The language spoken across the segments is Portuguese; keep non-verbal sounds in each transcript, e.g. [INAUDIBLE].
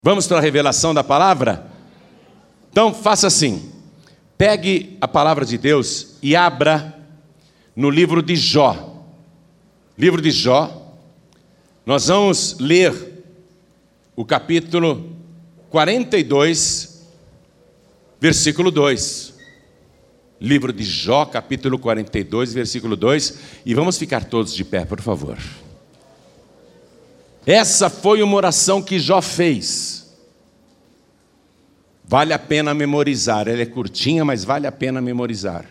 Vamos para a revelação da palavra? Então faça assim: pegue a palavra de Deus e abra no livro de Jó. Livro de Jó, nós vamos ler o capítulo 42, versículo 2. Livro de Jó, capítulo 42, versículo 2, e vamos ficar todos de pé, por favor. Essa foi uma oração que Jó fez. Vale a pena memorizar. Ela é curtinha, mas vale a pena memorizar.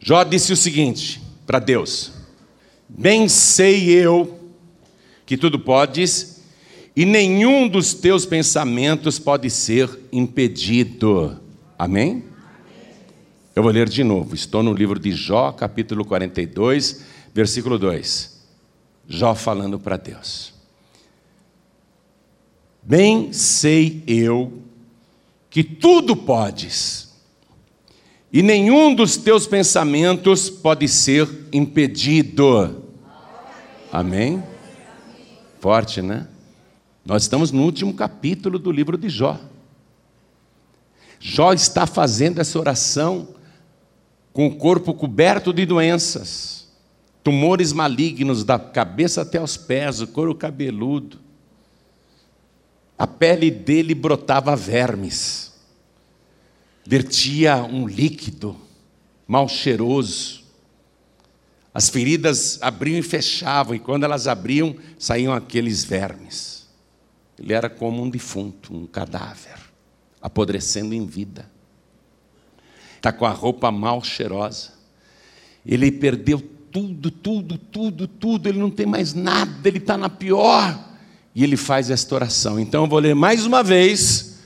Jó disse o seguinte para Deus: Bem sei eu que tudo podes, e nenhum dos teus pensamentos pode ser impedido. Amém? Eu vou ler de novo. Estou no livro de Jó, capítulo 42, versículo 2. Jó falando para Deus. Bem sei eu que tudo podes, e nenhum dos teus pensamentos pode ser impedido. Amém? Forte, né? Nós estamos no último capítulo do livro de Jó. Jó está fazendo essa oração com o corpo coberto de doenças tumores malignos da cabeça até os pés, o couro cabeludo. A pele dele brotava vermes, vertia um líquido mal cheiroso. As feridas abriam e fechavam, e quando elas abriam, saíam aqueles vermes. Ele era como um defunto, um cadáver, apodrecendo em vida. Está com a roupa mal cheirosa. Ele perdeu tudo, tudo, tudo, tudo, ele não tem mais nada, ele está na pior. E ele faz esta oração. Então eu vou ler mais uma vez,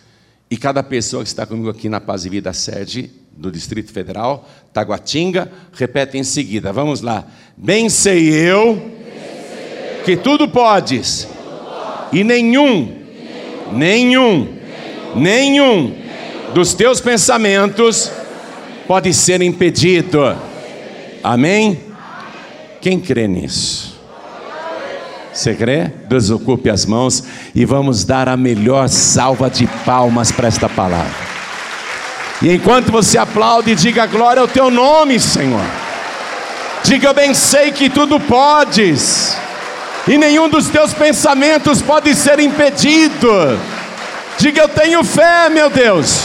e cada pessoa que está comigo aqui na Paz e Vida sede do Distrito Federal, Taguatinga, repete em seguida. Vamos lá. Bem sei eu que tudo podes, e nenhum, nenhum, nenhum dos teus pensamentos pode ser impedido. Amém? Quem crê nisso? Você crê? Desocupe as mãos e vamos dar a melhor salva de palmas para esta palavra. E enquanto você aplaude, diga glória ao teu nome, Senhor. Diga, eu bem sei que tudo podes, e nenhum dos teus pensamentos pode ser impedido. Diga, eu tenho fé, meu Deus.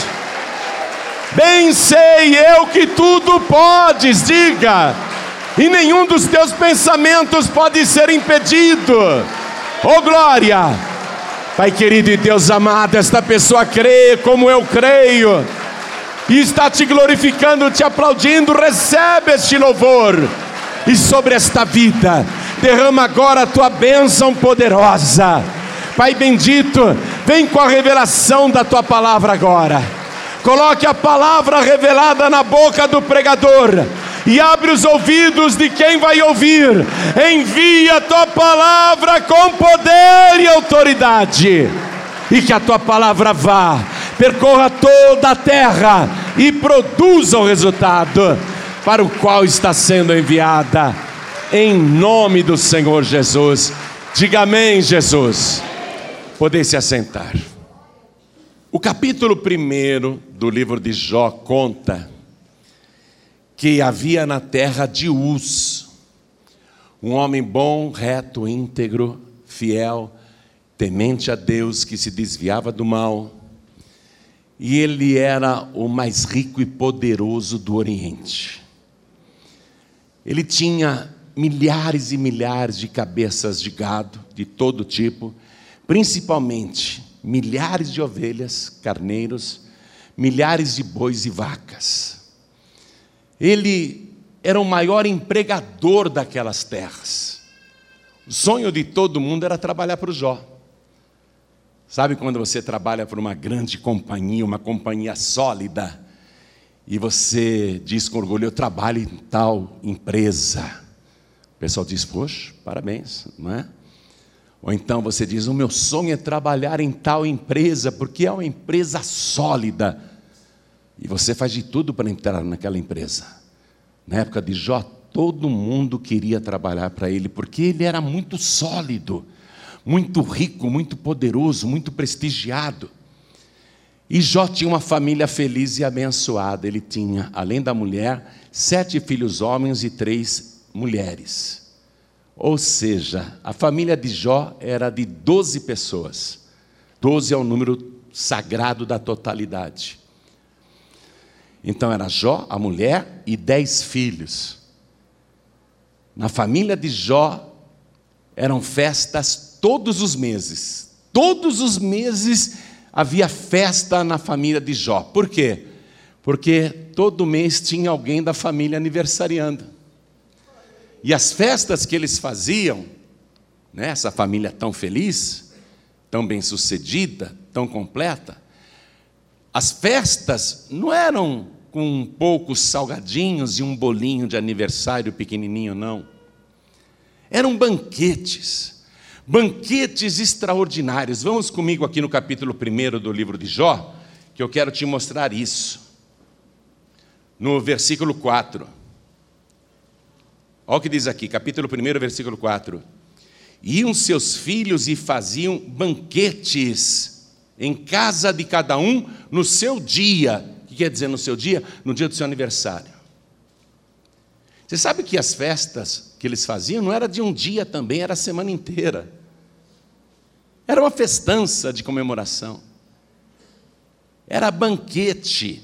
Bem sei eu que tudo podes, diga e nenhum dos teus pensamentos pode ser impedido. Oh glória! Pai querido e Deus amado, esta pessoa crê como eu creio, e está te glorificando, te aplaudindo, recebe este louvor, e sobre esta vida, derrama agora a tua bênção poderosa. Pai bendito, vem com a revelação da tua palavra agora. Coloque a palavra revelada na boca do pregador e abre os ouvidos de quem vai ouvir. Envia a tua palavra com poder e autoridade, e que a tua palavra vá, percorra toda a terra e produza o resultado para o qual está sendo enviada, em nome do Senhor Jesus. Diga amém, Jesus. Poder se assentar. O capítulo 1 do livro de Jó conta que havia na terra de Uz, um homem bom, reto, íntegro, fiel, temente a Deus, que se desviava do mal, e ele era o mais rico e poderoso do Oriente. Ele tinha milhares e milhares de cabeças de gado, de todo tipo, principalmente milhares de ovelhas, carneiros, milhares de bois e vacas. Ele era o maior empregador daquelas terras. O sonho de todo mundo era trabalhar para o Jó. Sabe quando você trabalha para uma grande companhia, uma companhia sólida, e você diz com orgulho: Eu trabalho em tal empresa. O pessoal diz: Poxa, parabéns, não é? Ou então você diz: O meu sonho é trabalhar em tal empresa, porque é uma empresa sólida. E você faz de tudo para entrar naquela empresa. Na época de Jó, todo mundo queria trabalhar para ele, porque ele era muito sólido, muito rico, muito poderoso, muito prestigiado. E Jó tinha uma família feliz e abençoada. Ele tinha, além da mulher, sete filhos homens e três mulheres. Ou seja, a família de Jó era de doze pessoas. Doze é o número sagrado da totalidade. Então era Jó, a mulher, e dez filhos. Na família de Jó eram festas todos os meses. Todos os meses havia festa na família de Jó. Por quê? Porque todo mês tinha alguém da família aniversariando. E as festas que eles faziam, né, essa família tão feliz, tão bem-sucedida, tão completa, as festas não eram com poucos salgadinhos e um bolinho de aniversário pequenininho, não. Eram banquetes banquetes extraordinários. Vamos comigo aqui no capítulo 1 do livro de Jó, que eu quero te mostrar isso. No versículo 4. Olha o que diz aqui, capítulo 1, versículo 4. Iam seus filhos e faziam banquetes em casa de cada um no seu dia. Que quer dizer no seu dia? No dia do seu aniversário. Você sabe que as festas que eles faziam não era de um dia também, era a semana inteira. Era uma festança de comemoração. Era banquete.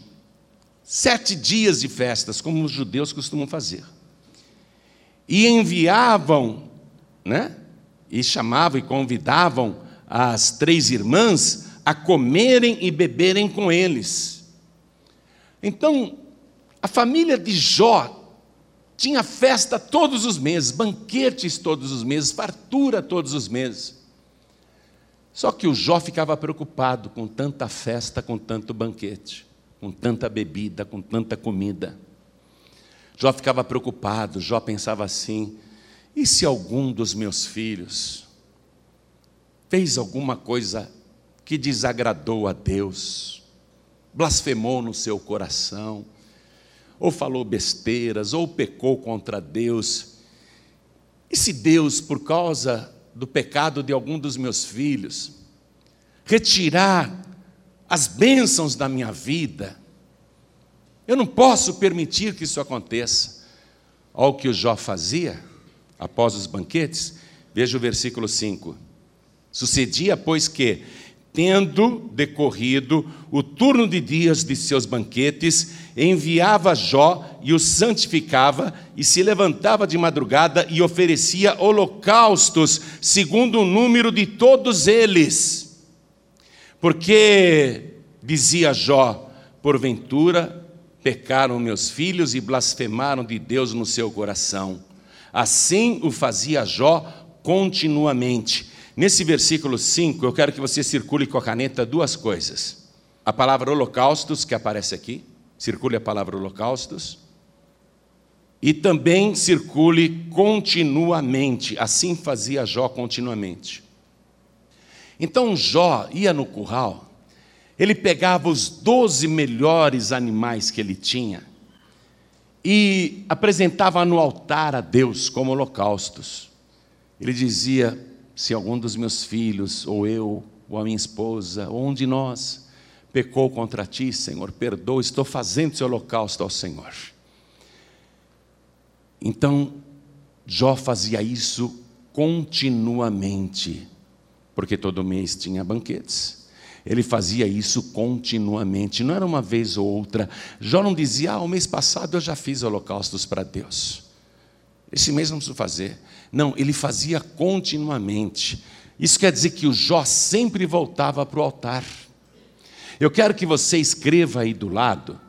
Sete dias de festas, como os judeus costumam fazer. E enviavam, né? E chamavam e convidavam as três irmãs a comerem e beberem com eles. Então, a família de Jó tinha festa todos os meses, banquetes todos os meses, fartura todos os meses. Só que o Jó ficava preocupado com tanta festa, com tanto banquete, com tanta bebida, com tanta comida. Jó ficava preocupado, Jó pensava assim: e se algum dos meus filhos fez alguma coisa que desagradou a Deus, blasfemou no seu coração, ou falou besteiras, ou pecou contra Deus, e se Deus, por causa do pecado de algum dos meus filhos, retirar as bênçãos da minha vida. Eu não posso permitir que isso aconteça. Olha o que o Jó fazia após os banquetes. Veja o versículo 5. Sucedia, pois, que, tendo decorrido o turno de dias de seus banquetes, enviava Jó e o santificava, e se levantava de madrugada e oferecia holocaustos, segundo o número de todos eles. Porque, dizia Jó, porventura pecaram meus filhos e blasfemaram de Deus no seu coração. Assim o fazia Jó continuamente Nesse versículo 5, eu quero que você circule com a caneta duas coisas. A palavra holocaustos, que aparece aqui, circule a palavra holocaustos. E também circule continuamente, assim fazia Jó continuamente. Então Jó ia no curral, ele pegava os doze melhores animais que ele tinha e apresentava no altar a Deus como holocaustos. Ele dizia: se algum dos meus filhos, ou eu, ou a minha esposa, ou um de nós, pecou contra ti, Senhor, perdoa, estou fazendo esse holocausto ao Senhor. Então, Jó fazia isso continuamente, porque todo mês tinha banquetes. Ele fazia isso continuamente, não era uma vez ou outra. Jó não dizia, ah, o mês passado eu já fiz holocaustos para Deus. Esse mês não preciso fazer. Não, ele fazia continuamente. Isso quer dizer que o Jó sempre voltava para o altar. Eu quero que você escreva aí do lado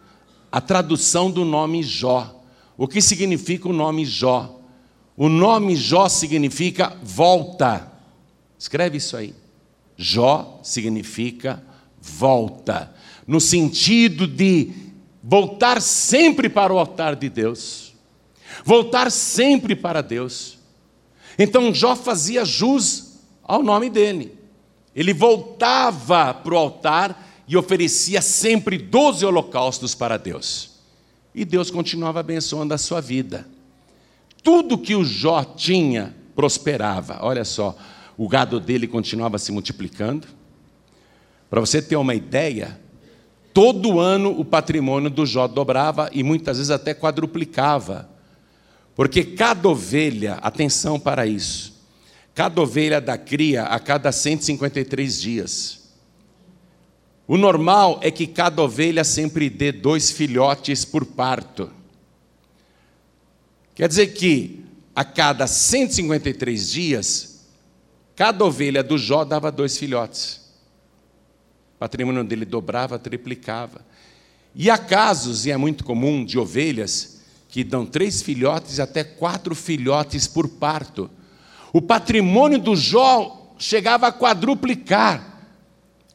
a tradução do nome Jó. O que significa o nome Jó? O nome Jó significa volta. Escreve isso aí. Jó significa volta, no sentido de voltar sempre para o altar de Deus, voltar sempre para Deus. Então Jó fazia jus ao nome dele. Ele voltava para o altar e oferecia sempre doze holocaustos para Deus. E Deus continuava abençoando a sua vida. Tudo que o Jó tinha prosperava. Olha só, o gado dele continuava se multiplicando. Para você ter uma ideia, todo ano o patrimônio do Jó dobrava e muitas vezes até quadruplicava. Porque cada ovelha, atenção para isso, cada ovelha dá cria a cada 153 dias. O normal é que cada ovelha sempre dê dois filhotes por parto. Quer dizer que a cada 153 dias, cada ovelha do Jó dava dois filhotes. O patrimônio dele dobrava, triplicava. E há casos, e é muito comum, de ovelhas que dão três filhotes e até quatro filhotes por parto. O patrimônio do Jó chegava a quadruplicar.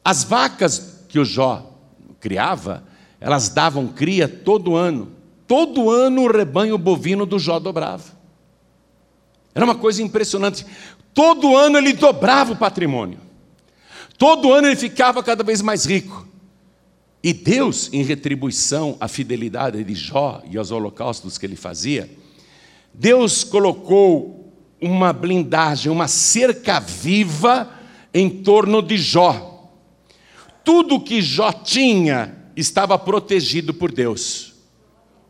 As vacas que o Jó criava, elas davam cria todo ano. Todo ano o rebanho bovino do Jó dobrava. Era uma coisa impressionante. Todo ano ele dobrava o patrimônio. Todo ano ele ficava cada vez mais rico. E Deus, em retribuição à fidelidade de Jó e aos holocaustos que ele fazia, Deus colocou uma blindagem, uma cerca viva em torno de Jó. Tudo que Jó tinha estava protegido por Deus.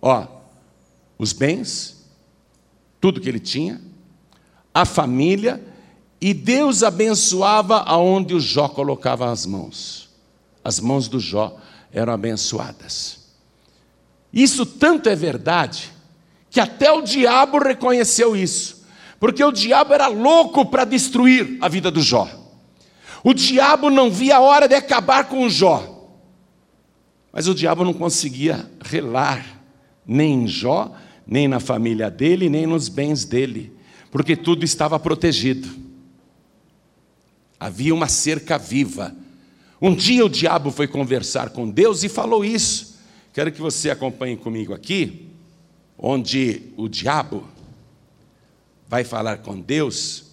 Ó, os bens, tudo que ele tinha, a família, e Deus abençoava aonde o Jó colocava as mãos. As mãos do Jó eram abençoadas. Isso tanto é verdade que até o diabo reconheceu isso, porque o diabo era louco para destruir a vida do Jó. O diabo não via a hora de acabar com o Jó, mas o diabo não conseguia relar nem em Jó, nem na família dele, nem nos bens dele, porque tudo estava protegido. Havia uma cerca viva um dia o diabo foi conversar com Deus e falou isso. Quero que você acompanhe comigo aqui, onde o diabo vai falar com Deus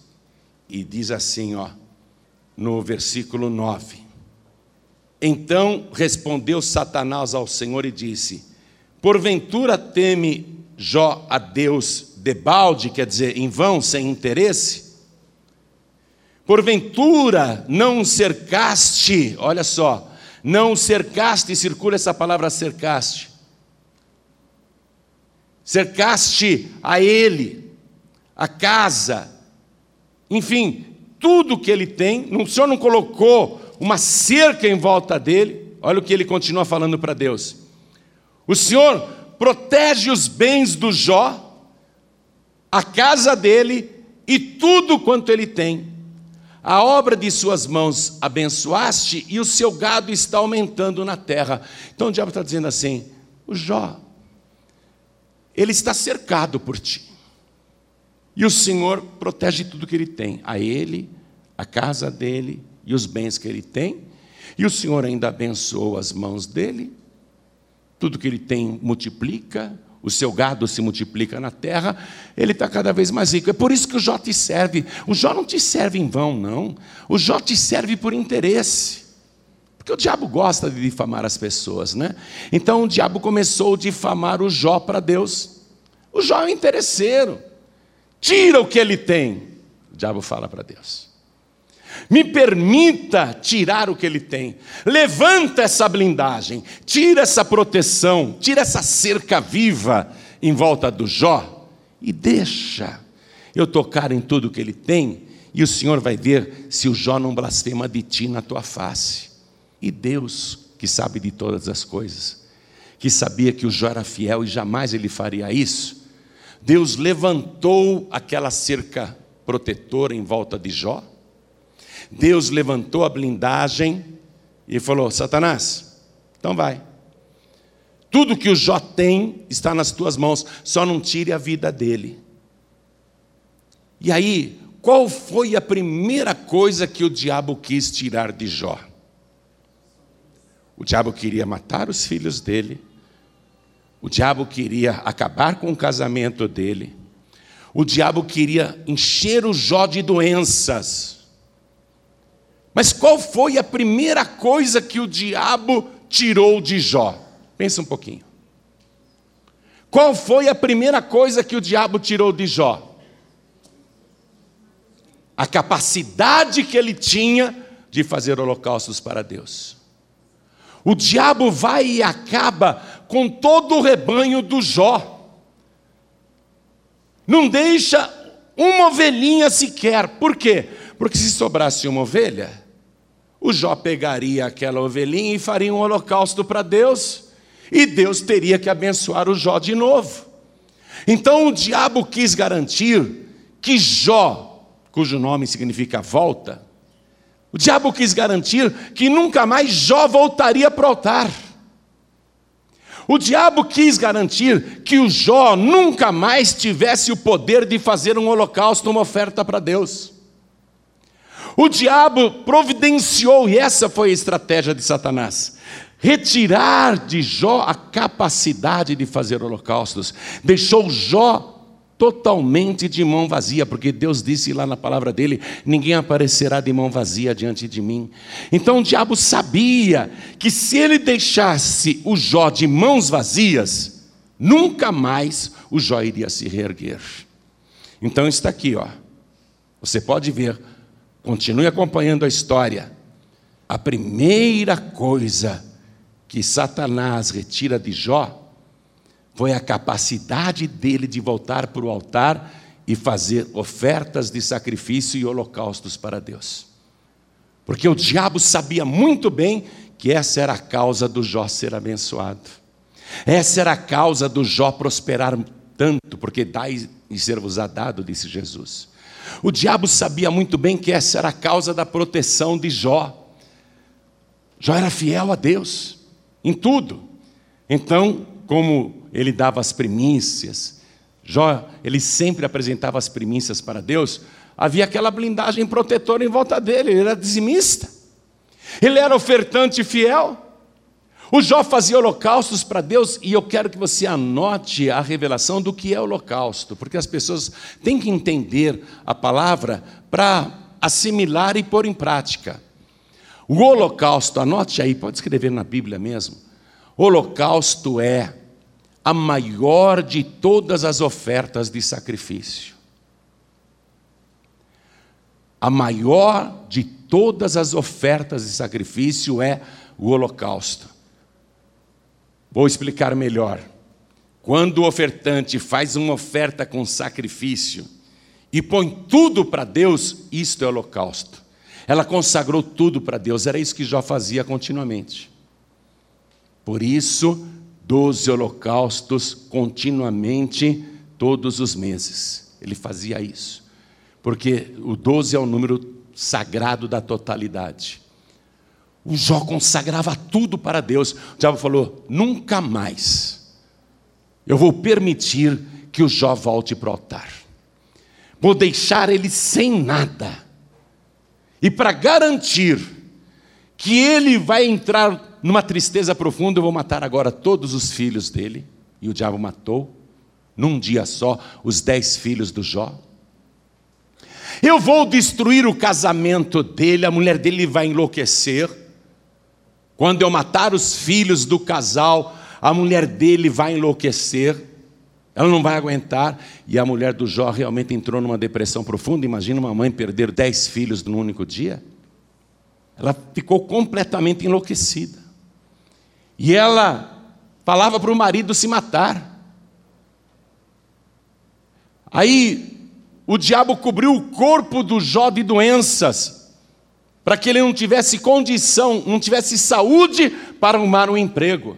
e diz assim, ó, no versículo 9. Então respondeu Satanás ao Senhor e disse: Porventura teme Jó a Deus debalde, quer dizer, em vão, sem interesse? Porventura não cercaste, olha só, não cercaste, circula essa palavra cercaste. Cercaste a ele, a casa, enfim, tudo que ele tem, o Senhor não colocou uma cerca em volta dele, olha o que ele continua falando para Deus. O Senhor protege os bens do Jó, a casa dele e tudo quanto ele tem. A obra de suas mãos abençoaste e o seu gado está aumentando na terra. Então o diabo está dizendo assim: o Jó, ele está cercado por ti. E o Senhor protege tudo que ele tem, a ele, a casa dele e os bens que ele tem. E o Senhor ainda abençoa as mãos dele, tudo que ele tem multiplica, o seu gado se multiplica na terra, ele está cada vez mais rico. É por isso que o Jó te serve. O Jó não te serve em vão, não. O Jó te serve por interesse. Porque o diabo gosta de difamar as pessoas, né? Então o diabo começou a difamar o Jó para Deus. O Jó é um interesseiro. Tira o que ele tem. O diabo fala para Deus. Me permita tirar o que ele tem. Levanta essa blindagem, tira essa proteção, tira essa cerca viva em volta do Jó e deixa eu tocar em tudo que ele tem, e o Senhor vai ver se o Jó não blasfema de ti na tua face. E Deus, que sabe de todas as coisas, que sabia que o Jó era fiel e jamais ele faria isso, Deus levantou aquela cerca protetora em volta de Jó Deus levantou a blindagem e falou: Satanás, então vai. Tudo que o Jó tem está nas tuas mãos, só não tire a vida dele. E aí, qual foi a primeira coisa que o diabo quis tirar de Jó? O diabo queria matar os filhos dele, o diabo queria acabar com o casamento dele, o diabo queria encher o Jó de doenças. Mas qual foi a primeira coisa que o diabo tirou de Jó? Pensa um pouquinho. Qual foi a primeira coisa que o diabo tirou de Jó? a capacidade que ele tinha de fazer holocaustos para Deus. O diabo vai e acaba com todo o rebanho do Jó. Não deixa uma ovelhinha sequer. Por quê? Porque se sobrasse uma ovelha, o Jó pegaria aquela ovelhinha e faria um holocausto para Deus, e Deus teria que abençoar o Jó de novo. Então o diabo quis garantir que Jó, cujo nome significa volta, o diabo quis garantir que nunca mais Jó voltaria para o altar. O diabo quis garantir que o Jó nunca mais tivesse o poder de fazer um holocausto, uma oferta para Deus. O diabo providenciou, e essa foi a estratégia de Satanás, retirar de Jó a capacidade de fazer holocaustos, deixou Jó totalmente de mão vazia, porque Deus disse lá na palavra dele: ninguém aparecerá de mão vazia diante de mim. Então o diabo sabia que se ele deixasse o Jó de mãos vazias, nunca mais o Jó iria se reerguer. Então está aqui, ó. Você pode ver, continue acompanhando a história. A primeira coisa que Satanás retira de Jó foi a capacidade dele de voltar para o altar e fazer ofertas de sacrifício e holocaustos para Deus. Porque o diabo sabia muito bem que essa era a causa do Jó ser abençoado. Essa era a causa do Jó prosperar tanto, porque dai e ser-vos-á dado, disse Jesus. O diabo sabia muito bem que essa era a causa da proteção de Jó. Jó era fiel a Deus em tudo. Então, como ele dava as primícias, Jó, ele sempre apresentava as primícias para Deus, havia aquela blindagem protetora em volta dele, ele era dizimista, ele era ofertante fiel. O Jó fazia holocaustos para Deus, e eu quero que você anote a revelação do que é holocausto, porque as pessoas têm que entender a palavra para assimilar e pôr em prática. O holocausto, anote aí, pode escrever na Bíblia mesmo. Holocausto é a maior de todas as ofertas de sacrifício. A maior de todas as ofertas de sacrifício é o holocausto. Vou explicar melhor. Quando o ofertante faz uma oferta com sacrifício e põe tudo para Deus, isto é holocausto. Ela consagrou tudo para Deus, era isso que Jó fazia continuamente. Por isso, doze holocaustos continuamente, todos os meses. Ele fazia isso. Porque o doze é o número sagrado da totalidade. O Jó consagrava tudo para Deus. O diabo falou: nunca mais eu vou permitir que o Jó volte para o altar. Vou deixar ele sem nada. E para garantir que ele vai entrar numa tristeza profunda, eu vou matar agora todos os filhos dele. E o diabo matou, num dia só, os dez filhos do Jó. Eu vou destruir o casamento dele, a mulher dele vai enlouquecer. Quando eu matar os filhos do casal, a mulher dele vai enlouquecer, ela não vai aguentar. E a mulher do Jó realmente entrou numa depressão profunda. Imagina uma mãe perder dez filhos num único dia. Ela ficou completamente enlouquecida. E ela falava para o marido se matar. Aí o diabo cobriu o corpo do Jó de doenças, para que ele não tivesse condição, não tivesse saúde para arrumar um emprego,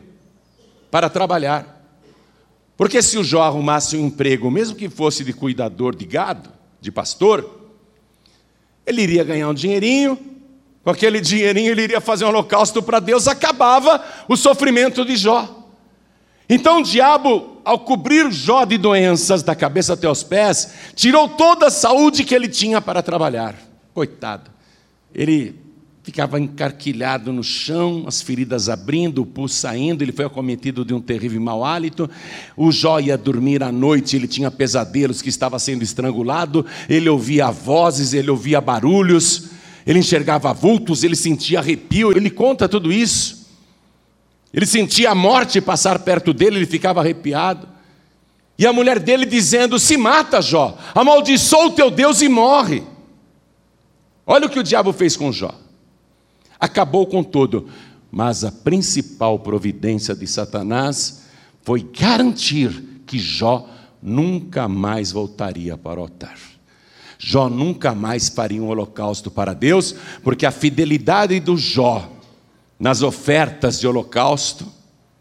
para trabalhar. Porque se o Jó arrumasse um emprego, mesmo que fosse de cuidador de gado, de pastor, ele iria ganhar um dinheirinho, com aquele dinheirinho ele iria fazer um holocausto para Deus, acabava o sofrimento de Jó. Então o diabo, ao cobrir Jó de doenças da cabeça até os pés, tirou toda a saúde que ele tinha para trabalhar. Coitado. Ele ficava encarquilhado no chão, as feridas abrindo, o pulso saindo, ele foi acometido de um terrível mau hálito. O Jó ia dormir à noite, ele tinha pesadelos que estava sendo estrangulado, ele ouvia vozes, ele ouvia barulhos ele enxergava vultos, ele sentia arrepio, ele conta tudo isso. Ele sentia a morte passar perto dele, ele ficava arrepiado. E a mulher dele dizendo: Se mata, Jó, amaldiçoa o teu Deus e morre. Olha o que o diabo fez com Jó. Acabou com tudo. Mas a principal providência de Satanás foi garantir que Jó nunca mais voltaria para o altar. Jó nunca mais faria um holocausto para Deus, porque a fidelidade do Jó nas ofertas de holocausto,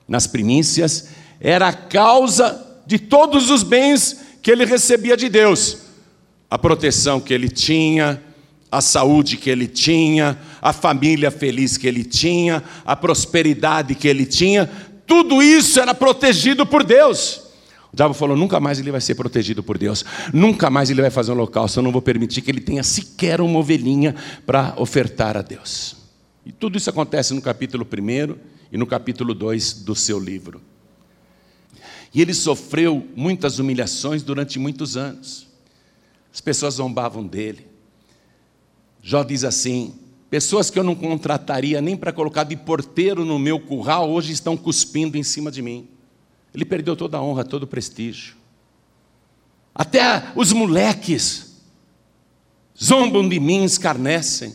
nas primícias, era a causa de todos os bens que ele recebia de Deus. A proteção que ele tinha, a saúde que ele tinha, a família feliz que ele tinha, a prosperidade que ele tinha, tudo isso era protegido por Deus. O diabo falou: nunca mais ele vai ser protegido por Deus, nunca mais ele vai fazer um holocausto, eu não vou permitir que ele tenha sequer uma ovelhinha para ofertar a Deus. E tudo isso acontece no capítulo 1 e no capítulo 2 do seu livro. E ele sofreu muitas humilhações durante muitos anos. As pessoas zombavam dele, Jó diz assim: pessoas que eu não contrataria nem para colocar de porteiro no meu curral, hoje estão cuspindo em cima de mim. Ele perdeu toda a honra, todo o prestígio. Até os moleques zombam de mim, escarnecem.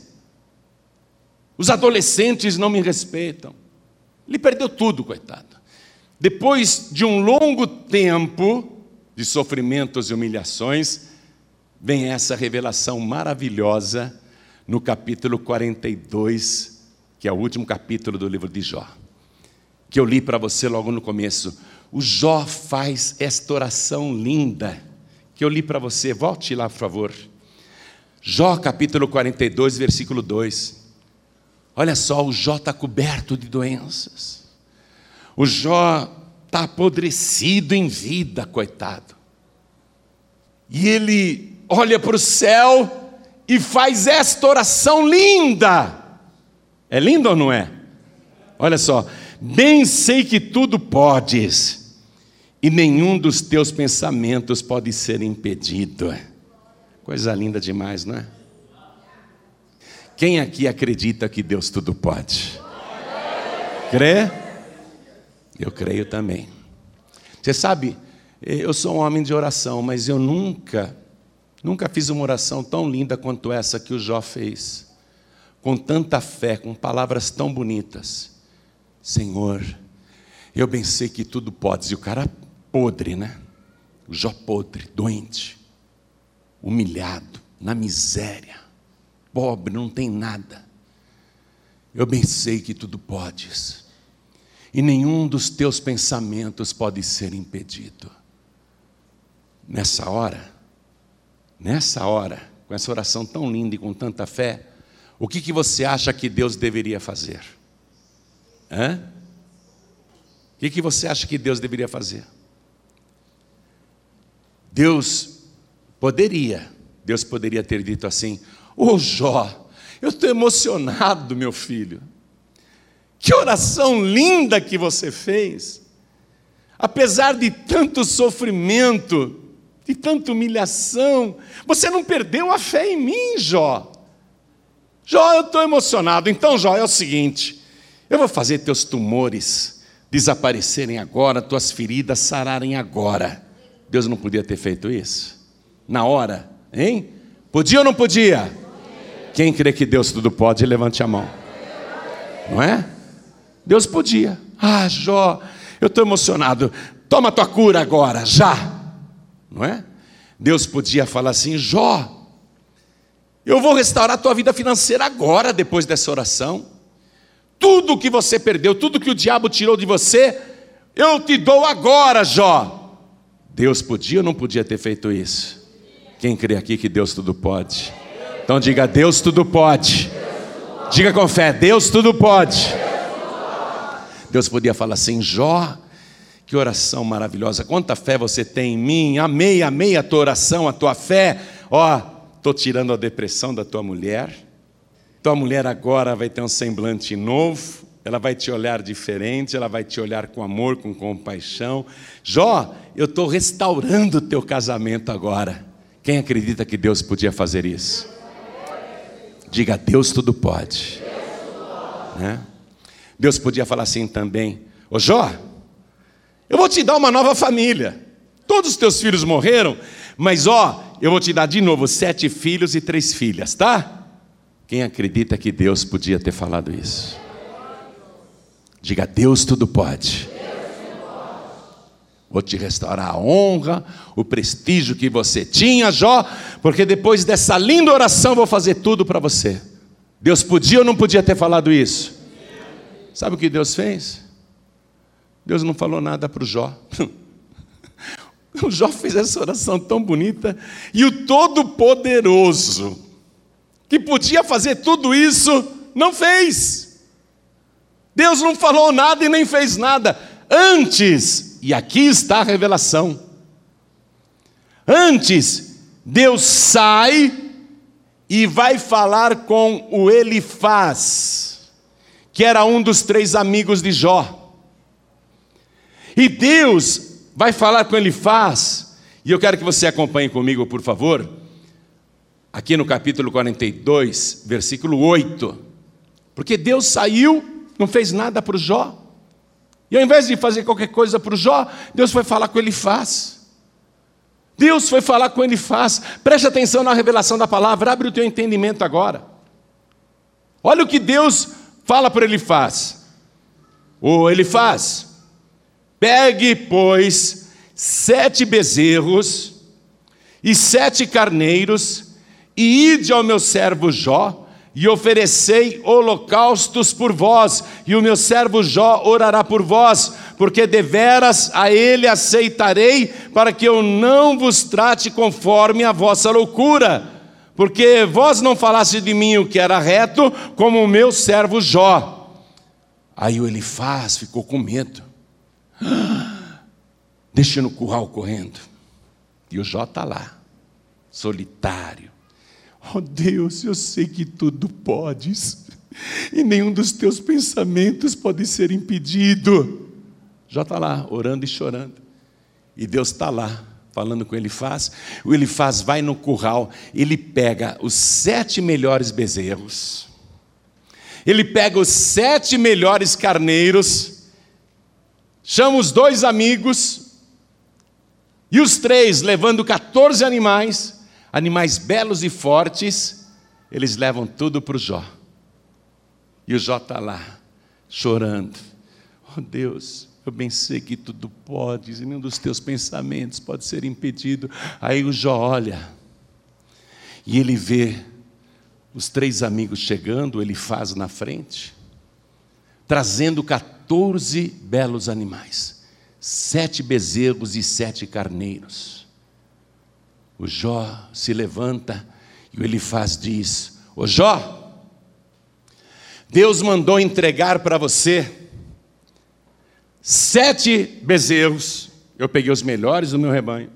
Os adolescentes não me respeitam. Ele perdeu tudo, coitado. Depois de um longo tempo de sofrimentos e humilhações, vem essa revelação maravilhosa no capítulo 42, que é o último capítulo do livro de Jó, que eu li para você logo no começo. O Jó faz esta oração linda, que eu li para você, volte lá, por favor. Jó capítulo 42, versículo 2. Olha só, o Jó está coberto de doenças. O Jó está apodrecido em vida, coitado. E ele olha para o céu e faz esta oração linda. É linda ou não é? Olha só, bem sei que tudo podes, e nenhum dos teus pensamentos pode ser impedido. Coisa linda demais, não é? Quem aqui acredita que Deus tudo pode? Crê? Eu creio também. Você sabe, eu sou um homem de oração, mas eu nunca Nunca fiz uma oração tão linda quanto essa que o Jó fez, com tanta fé, com palavras tão bonitas. Senhor, eu bem sei que tudo podes. E o cara podre, né? O Jó podre, doente, humilhado, na miséria, pobre, não tem nada. Eu bem sei que tudo podes, e nenhum dos teus pensamentos pode ser impedido. Nessa hora, Nessa hora, com essa oração tão linda e com tanta fé, o que, que você acha que Deus deveria fazer? Hã? O que, que você acha que Deus deveria fazer? Deus poderia, Deus poderia ter dito assim: Ô oh, Jó, eu estou emocionado, meu filho. Que oração linda que você fez. Apesar de tanto sofrimento, de tanta humilhação. Você não perdeu a fé em mim, Jó. Jó, eu estou emocionado. Então, Jó, é o seguinte: eu vou fazer teus tumores desaparecerem agora, tuas feridas sararem agora. Deus não podia ter feito isso? Na hora, hein? Podia ou não podia? Quem crê que Deus tudo pode, levante a mão. Não é? Deus podia. Ah, Jó, eu estou emocionado. Toma tua cura agora, já não é? Deus podia falar assim: Jó, eu vou restaurar a tua vida financeira agora, depois dessa oração. Tudo que você perdeu, tudo que o diabo tirou de você, eu te dou agora, Jó. Deus podia ou não podia ter feito isso? Quem crê aqui que Deus tudo pode? Então diga: Deus tudo pode. Diga com fé: Deus tudo pode. Deus podia falar assim: Jó, que oração maravilhosa. Quanta fé você tem em mim. Amei, amei a tua oração, a tua fé. Ó, estou tirando a depressão da tua mulher. Tua mulher agora vai ter um semblante novo. Ela vai te olhar diferente, ela vai te olhar com amor, com compaixão. Jó, eu estou restaurando o teu casamento agora. Quem acredita que Deus podia fazer isso? Diga, Deus tudo pode. Deus, tudo pode. Né? Deus podia falar assim também: Ô Jó, eu vou te dar uma nova família. Todos os teus filhos morreram, mas ó, eu vou te dar de novo sete filhos e três filhas, tá? Quem acredita que Deus podia ter falado isso? Diga, Deus tudo pode. Vou te restaurar a honra, o prestígio que você tinha, Jó, porque depois dessa linda oração vou fazer tudo para você. Deus podia ou não podia ter falado isso? Sabe o que Deus fez? Deus não falou nada para o Jó. [LAUGHS] O Jó fez essa oração tão bonita e o Todo-Poderoso, que podia fazer tudo isso, não fez. Deus não falou nada e nem fez nada. Antes, e aqui está a revelação. Antes, Deus sai e vai falar com o Elifaz, que era um dos três amigos de Jó. E Deus vai falar com Elifaz, e eu quero que você acompanhe comigo, por favor, aqui no capítulo 42, versículo 8. Porque Deus saiu, não fez nada para o Jó. E ao invés de fazer qualquer coisa para o Jó, Deus foi falar com Elifaz. Deus foi falar com Elifaz. Preste atenção na revelação da palavra, abre o teu entendimento agora. Olha o que Deus fala para Elifaz. Ô Elifaz, pegue, pois, sete bezerros e sete carneiros, e ide ao meu servo Jó, e oferecei holocaustos por vós, e o meu servo Jó orará por vós, porque deveras a ele aceitarei, para que eu não vos trate conforme a vossa loucura, porque vós não falaste de mim o que era reto, como o meu servo Jó. Aí o Elifaz ficou com medo, [GASPS] deixa no curral correndo, e o Jó está lá, solitário Oh Deus, eu sei que tudo podes, e nenhum dos teus pensamentos pode ser impedido. Já está lá, orando e chorando. E Deus está lá, falando com ele faz. O ele faz, vai no curral, ele pega os sete melhores bezerros, ele pega os sete melhores carneiros, chama os dois amigos, e os três, levando 14 animais, animais belos e fortes, eles levam tudo para o Jó. E o Jó está lá, chorando. Oh Deus, eu bem sei que tudo pode, e nenhum dos teus pensamentos pode ser impedido. Aí o Jó olha, e ele vê os três amigos chegando, ele faz na frente, trazendo 14 belos animais, sete bezerros e sete carneiros. O Jó se levanta e o Elifaz diz: Ô Jó, Deus mandou entregar para você sete bezerros, eu peguei os melhores do meu rebanho,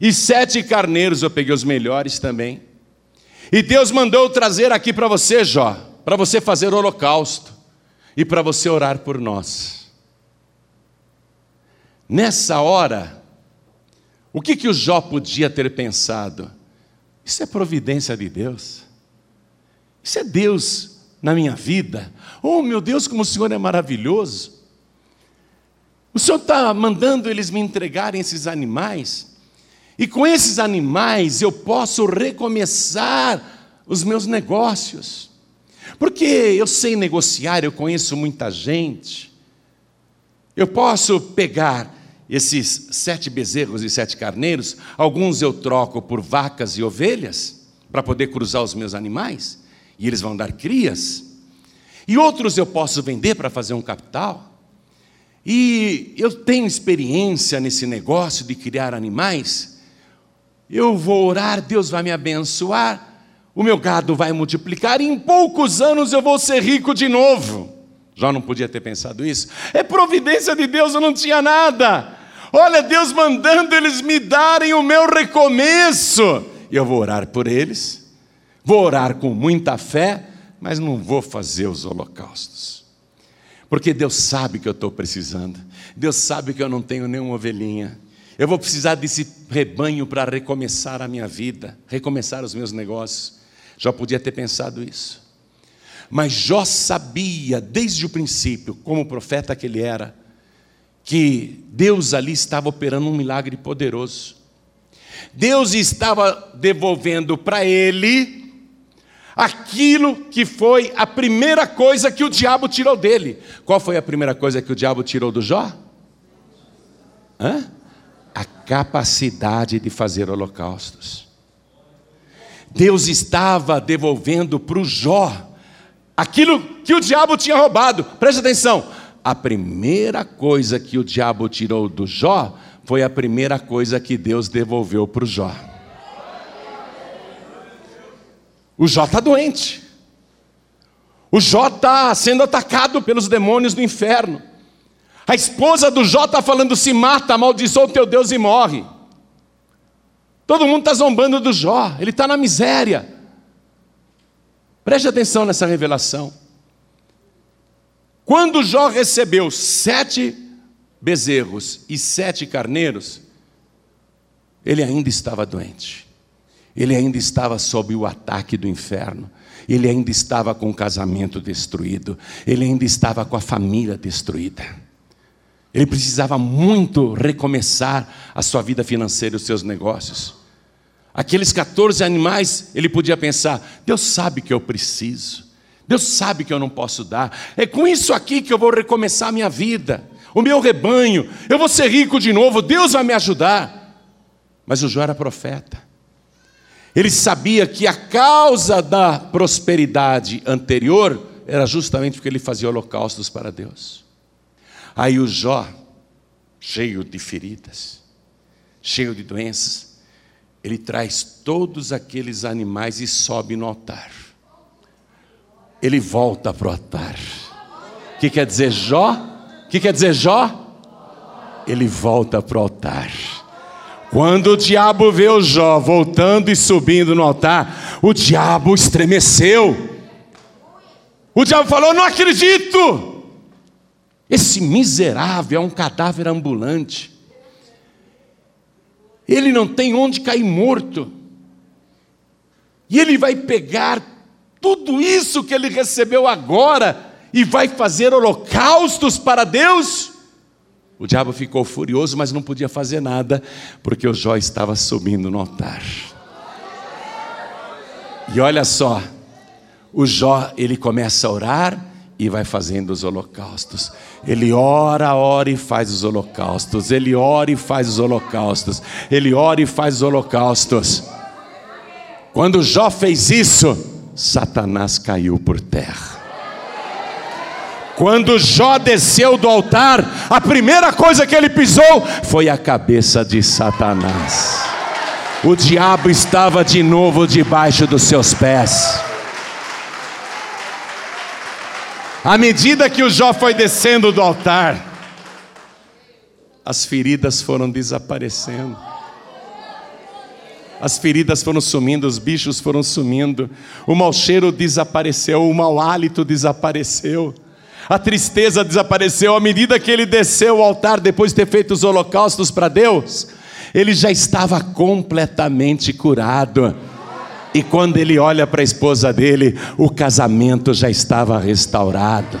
e sete carneiros, eu peguei os melhores também. E Deus mandou trazer aqui para você, Jó, para você fazer holocausto e para você orar por nós. Nessa hora, o que, que o Jó podia ter pensado? Isso é providência de Deus. Isso é Deus na minha vida. Oh, meu Deus, como o Senhor é maravilhoso. O Senhor está mandando eles me entregarem esses animais, e com esses animais eu posso recomeçar os meus negócios, porque eu sei negociar, eu conheço muita gente, eu posso pegar esses sete bezerros e sete carneiros, alguns eu troco por vacas e ovelhas, para poder cruzar os meus animais, e eles vão dar crias, e outros eu posso vender para fazer um capital. E eu tenho experiência nesse negócio de criar animais. Eu vou orar, Deus vai me abençoar, o meu gado vai multiplicar, e em poucos anos eu vou ser rico de novo. Já não podia ter pensado isso? É providência de Deus, eu não tinha nada. Olha, Deus mandando eles me darem o meu recomeço. E eu vou orar por eles, vou orar com muita fé, mas não vou fazer os holocaustos. Porque Deus sabe que eu estou precisando, Deus sabe que eu não tenho nenhuma ovelhinha. Eu vou precisar desse rebanho para recomeçar a minha vida, recomeçar os meus negócios. Já podia ter pensado isso. Mas Jó sabia desde o princípio, como profeta que ele era, que Deus ali estava operando um milagre poderoso. Deus estava devolvendo para ele aquilo que foi a primeira coisa que o diabo tirou dele. Qual foi a primeira coisa que o diabo tirou do Jó? Hã? A capacidade de fazer holocaustos. Deus estava devolvendo para o Jó aquilo que o diabo tinha roubado. Preste atenção. A primeira coisa que o diabo tirou do Jó foi a primeira coisa que Deus devolveu para o Jó. O Jó está doente. O Jó está sendo atacado pelos demônios do inferno. A esposa do Jó está falando: se mata, amaldiçoa o teu Deus e morre. Todo mundo está zombando do Jó, ele está na miséria. Preste atenção nessa revelação. Quando Jó recebeu sete bezerros e sete carneiros, ele ainda estava doente. Ele ainda estava sob o ataque do inferno. Ele ainda estava com o casamento destruído. Ele ainda estava com a família destruída. Ele precisava muito recomeçar a sua vida financeira e os seus negócios. Aqueles 14 animais, ele podia pensar: Deus sabe que eu preciso. Deus sabe que eu não posso dar. É com isso aqui que eu vou recomeçar a minha vida. O meu rebanho, eu vou ser rico de novo, Deus vai me ajudar. Mas o Jó era profeta. Ele sabia que a causa da prosperidade anterior era justamente porque ele fazia holocaustos para Deus. Aí o Jó, cheio de feridas, cheio de doenças, ele traz todos aqueles animais e sobe no altar. Ele volta para o altar. O que quer dizer Jó? O que quer dizer Jó? Ele volta para o altar. Quando o diabo vê o Jó voltando e subindo no altar, o diabo estremeceu. O diabo falou: Não acredito. Esse miserável é um cadáver ambulante. Ele não tem onde cair morto. E ele vai pegar tudo isso que ele recebeu agora e vai fazer holocaustos para Deus? O diabo ficou furioso, mas não podia fazer nada, porque o Jó estava subindo no altar. E olha só, o Jó, ele começa a orar e vai fazendo os holocaustos. Ele ora, ora e faz os holocaustos. Ele ora e faz os holocaustos. Ele ora e faz os holocaustos. Quando Jó fez isso, Satanás caiu por terra. Quando Jó desceu do altar, a primeira coisa que ele pisou foi a cabeça de Satanás. O diabo estava de novo debaixo dos seus pés. À medida que o Jó foi descendo do altar, as feridas foram desaparecendo. As feridas foram sumindo, os bichos foram sumindo, o mau cheiro desapareceu, o mau hálito desapareceu a tristeza desapareceu à medida que ele desceu ao altar depois de ter feito os holocaustos para Deus. Ele já estava completamente curado. E quando ele olha para a esposa dele, o casamento já estava restaurado.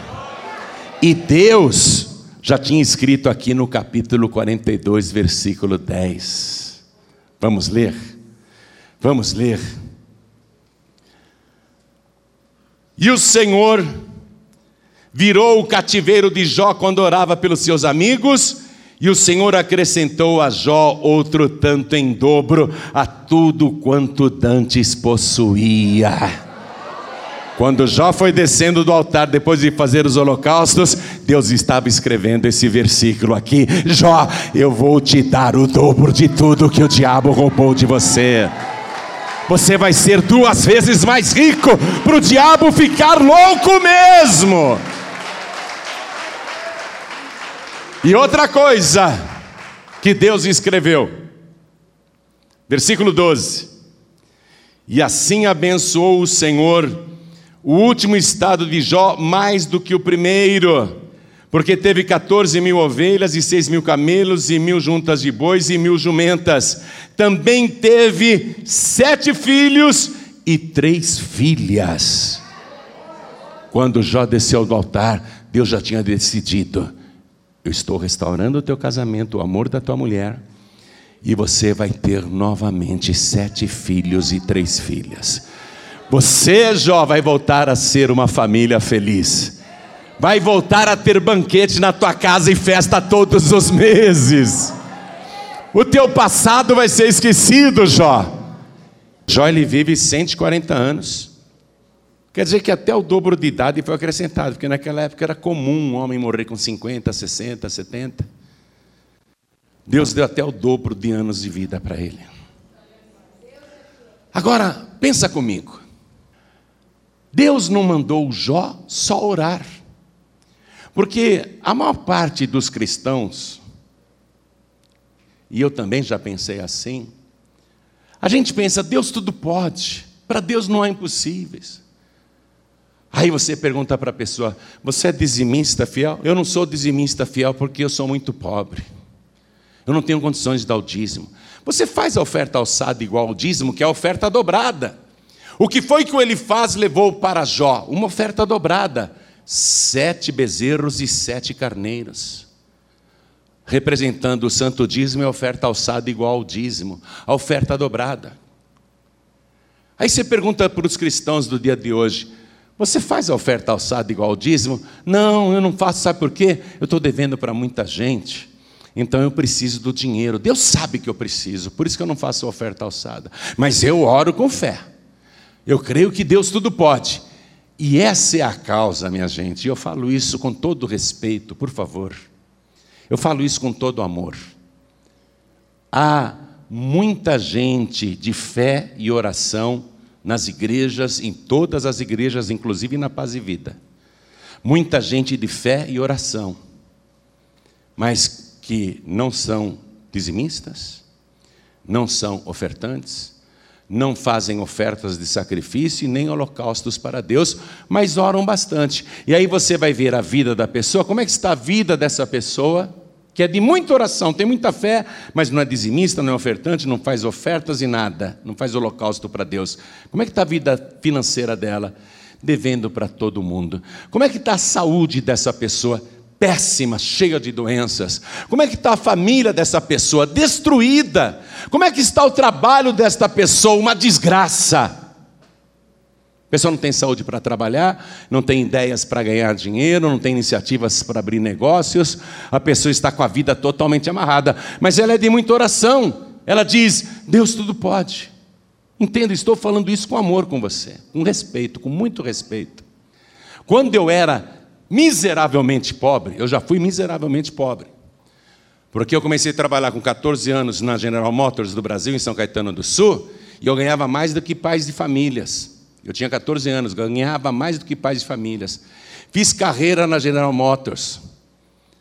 E Deus já tinha escrito aqui no capítulo 42, versículo 10. Vamos ler? Vamos ler. E o Senhor virou o cativeiro de Jó quando orava pelos seus amigos, e o Senhor acrescentou a Jó outro tanto em dobro a tudo quanto dantes possuía. Quando Jó foi descendo do altar depois de fazer os holocaustos, Deus estava escrevendo esse versículo aqui: Jó, eu vou te dar o dobro de tudo que o diabo roubou de você. Você vai ser duas vezes mais rico para o diabo ficar louco mesmo. E outra coisa que Deus escreveu, versículo 12: E assim abençoou o Senhor o último estado de Jó mais do que o primeiro, porque teve 14 mil ovelhas e seis mil camelos e mil juntas de bois e mil jumentas. Também teve sete filhos e três filhas. Quando Jó desceu do altar, Deus já tinha decidido eu estou restaurando o teu casamento, o amor da tua mulher, e você vai ter novamente sete filhos e três filhas. Você, Jó, vai voltar a ser uma família feliz. Vai voltar a ter banquete na tua casa e festa todos os meses. O teu passado vai ser esquecido, Jó. Jó ele vive 140 anos. Quer dizer que até o dobro de idade foi acrescentado, porque naquela época era comum um homem morrer com 50, 60, 70. Deus deu até o dobro de anos de vida para ele. Agora, pensa comigo. Deus não mandou Jó só orar. Porque a maior parte dos cristãos, e eu também já pensei assim, a gente pensa, Deus tudo pode, para Deus não há impossíveis. Aí você pergunta para a pessoa: Você é dizimista fiel? Eu não sou dizimista fiel porque eu sou muito pobre. Eu não tenho condições de dar o dízimo. Você faz a oferta alçada igual ao dízimo, que é a oferta dobrada. O que foi que o Elifaz levou para Jó? Uma oferta dobrada: sete bezerros e sete carneiros representando o santo dízimo e a oferta alçada igual ao dízimo, a oferta dobrada. Aí você pergunta para os cristãos do dia de hoje: você faz a oferta alçada igual ao dízimo? Não, eu não faço, sabe por quê? Eu estou devendo para muita gente, então eu preciso do dinheiro. Deus sabe que eu preciso, por isso que eu não faço a oferta alçada. Mas eu oro com fé, eu creio que Deus tudo pode. E essa é a causa, minha gente, e eu falo isso com todo respeito, por favor. Eu falo isso com todo amor. Há muita gente de fé e oração nas igrejas, em todas as igrejas, inclusive na Paz e Vida. Muita gente de fé e oração, mas que não são dizimistas, não são ofertantes, não fazem ofertas de sacrifício nem holocaustos para Deus, mas oram bastante. E aí você vai ver a vida da pessoa, como é que está a vida dessa pessoa, que é de muita oração, tem muita fé, mas não é dizimista, não é ofertante, não faz ofertas e nada, não faz holocausto para Deus. Como é que está a vida financeira dela? Devendo para todo mundo. Como é que está a saúde dessa pessoa? péssima, cheia de doenças? Como é que está a família dessa pessoa? Destruída. Como é que está o trabalho desta pessoa? Uma desgraça. A pessoa não tem saúde para trabalhar, não tem ideias para ganhar dinheiro, não tem iniciativas para abrir negócios, a pessoa está com a vida totalmente amarrada, mas ela é de muita oração. Ela diz: Deus tudo pode. Entenda, estou falando isso com amor com você, com respeito, com muito respeito. Quando eu era miseravelmente pobre, eu já fui miseravelmente pobre. Porque eu comecei a trabalhar com 14 anos na General Motors do Brasil, em São Caetano do Sul, e eu ganhava mais do que pais de famílias. Eu tinha 14 anos, ganhava mais do que pais de famílias. Fiz carreira na General Motors.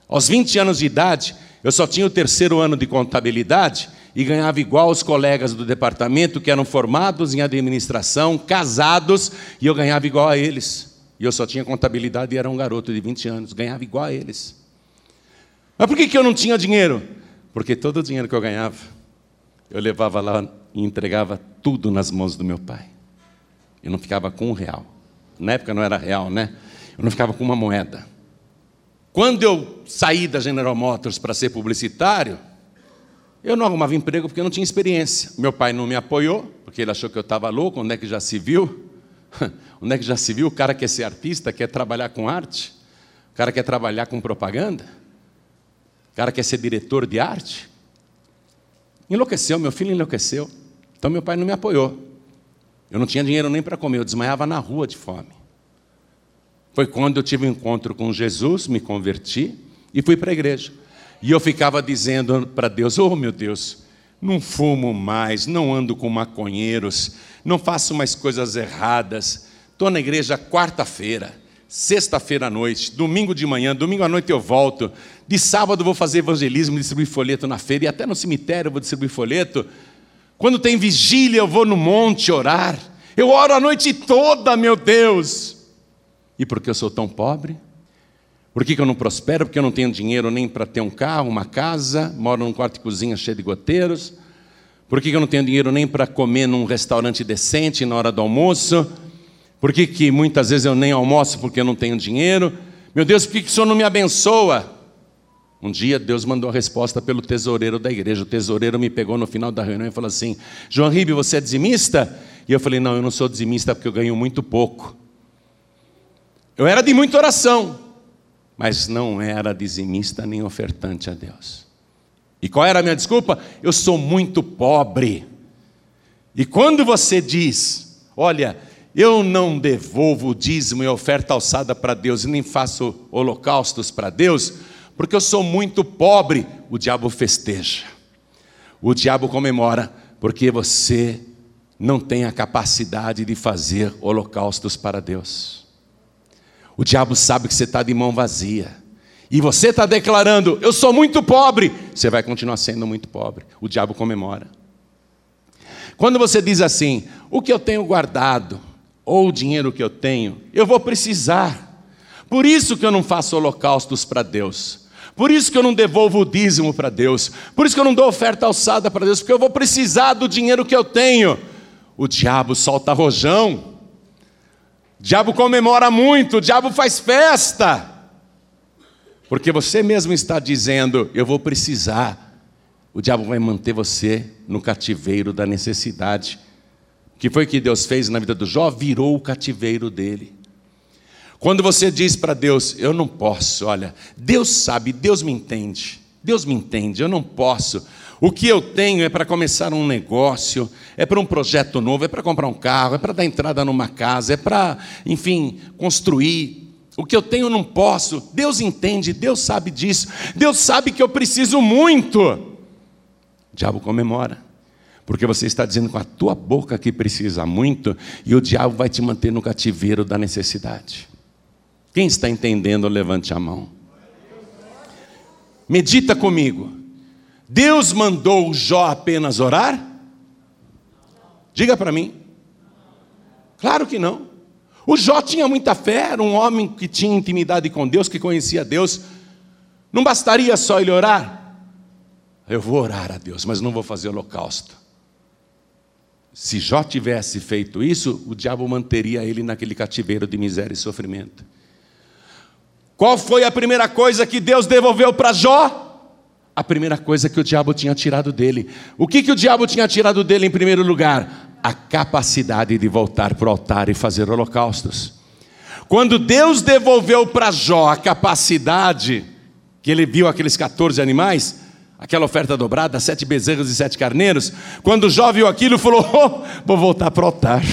Aos 20 anos de idade, eu só tinha o terceiro ano de contabilidade e ganhava igual os colegas do departamento que eram formados em administração, casados, e eu ganhava igual a eles. E eu só tinha contabilidade e era um garoto de 20 anos, ganhava igual a eles. Mas por que, que eu não tinha dinheiro? Porque todo o dinheiro que eu ganhava, eu levava lá e entregava tudo nas mãos do meu pai. Eu não ficava com um real. Na época não era real, né? Eu não ficava com uma moeda. Quando eu saí da General Motors para ser publicitário, eu não arrumava emprego porque eu não tinha experiência. Meu pai não me apoiou, porque ele achou que eu estava louco, onde é que já se viu? [LAUGHS] Onde é que já se viu? O cara quer ser artista, quer trabalhar com arte, o cara quer trabalhar com propaganda, o cara quer ser diretor de arte. Enlouqueceu, meu filho enlouqueceu. Então meu pai não me apoiou. Eu não tinha dinheiro nem para comer, eu desmaiava na rua de fome. Foi quando eu tive um encontro com Jesus, me converti e fui para a igreja. E eu ficava dizendo para Deus: Oh meu Deus, não fumo mais, não ando com maconheiros, não faço mais coisas erradas. Estou na igreja quarta-feira, sexta-feira à noite, domingo de manhã, domingo à noite eu volto. De sábado vou fazer evangelismo, distribuir folheto na feira e até no cemitério vou distribuir folheto. Quando tem vigília, eu vou no monte orar. Eu oro a noite toda, meu Deus. E por que eu sou tão pobre? Por que, que eu não prospero? Porque eu não tenho dinheiro nem para ter um carro, uma casa, moro num quarto de cozinha cheio de goteiros. Por que, que eu não tenho dinheiro nem para comer num restaurante decente na hora do almoço? Por que, que muitas vezes eu nem almoço porque eu não tenho dinheiro? Meu Deus, por que, que o Senhor não me abençoa? Um dia Deus mandou a resposta pelo tesoureiro da igreja. O tesoureiro me pegou no final da reunião e falou assim: João Ribe, você é dizimista? E eu falei: não, eu não sou dizimista porque eu ganho muito pouco. Eu era de muita oração, mas não era dizimista nem ofertante a Deus. E qual era a minha desculpa? Eu sou muito pobre. E quando você diz, olha, eu não devolvo o dízimo e oferta alçada para Deus e nem faço holocaustos para Deus, porque eu sou muito pobre, o diabo festeja. O diabo comemora, porque você não tem a capacidade de fazer holocaustos para Deus. O diabo sabe que você está de mão vazia. E você está declarando, eu sou muito pobre. Você vai continuar sendo muito pobre. O diabo comemora. Quando você diz assim, o que eu tenho guardado, ou o dinheiro que eu tenho, eu vou precisar. Por isso que eu não faço holocaustos para Deus. Por isso que eu não devolvo o dízimo para Deus. Por isso que eu não dou oferta alçada para Deus, porque eu vou precisar do dinheiro que eu tenho. O diabo solta rojão. O diabo comemora muito, o diabo faz festa. Porque você mesmo está dizendo, eu vou precisar. O diabo vai manter você no cativeiro da necessidade. O que foi que Deus fez na vida do Jó? Virou o cativeiro dele. Quando você diz para Deus, eu não posso, olha, Deus sabe, Deus me entende, Deus me entende, eu não posso. O que eu tenho é para começar um negócio, é para um projeto novo, é para comprar um carro, é para dar entrada numa casa, é para, enfim, construir. O que eu tenho eu não posso. Deus entende, Deus sabe disso. Deus sabe que eu preciso muito. O diabo comemora. Porque você está dizendo com a tua boca que precisa muito, e o diabo vai te manter no cativeiro da necessidade. Quem está entendendo, levante a mão. Medita comigo. Deus mandou Jó apenas orar? Diga para mim. Claro que não. O Jó tinha muita fé, era um homem que tinha intimidade com Deus, que conhecia Deus. Não bastaria só ele orar? Eu vou orar a Deus, mas não vou fazer holocausto. Se Jó tivesse feito isso, o diabo manteria ele naquele cativeiro de miséria e sofrimento. Qual foi a primeira coisa que Deus devolveu para Jó? A primeira coisa que o diabo tinha tirado dele. O que, que o diabo tinha tirado dele em primeiro lugar? A capacidade de voltar para o altar e fazer holocaustos. Quando Deus devolveu para Jó a capacidade, que ele viu aqueles 14 animais, aquela oferta dobrada, sete bezerros e sete carneiros, quando Jó viu aquilo, falou: oh, vou voltar para o altar,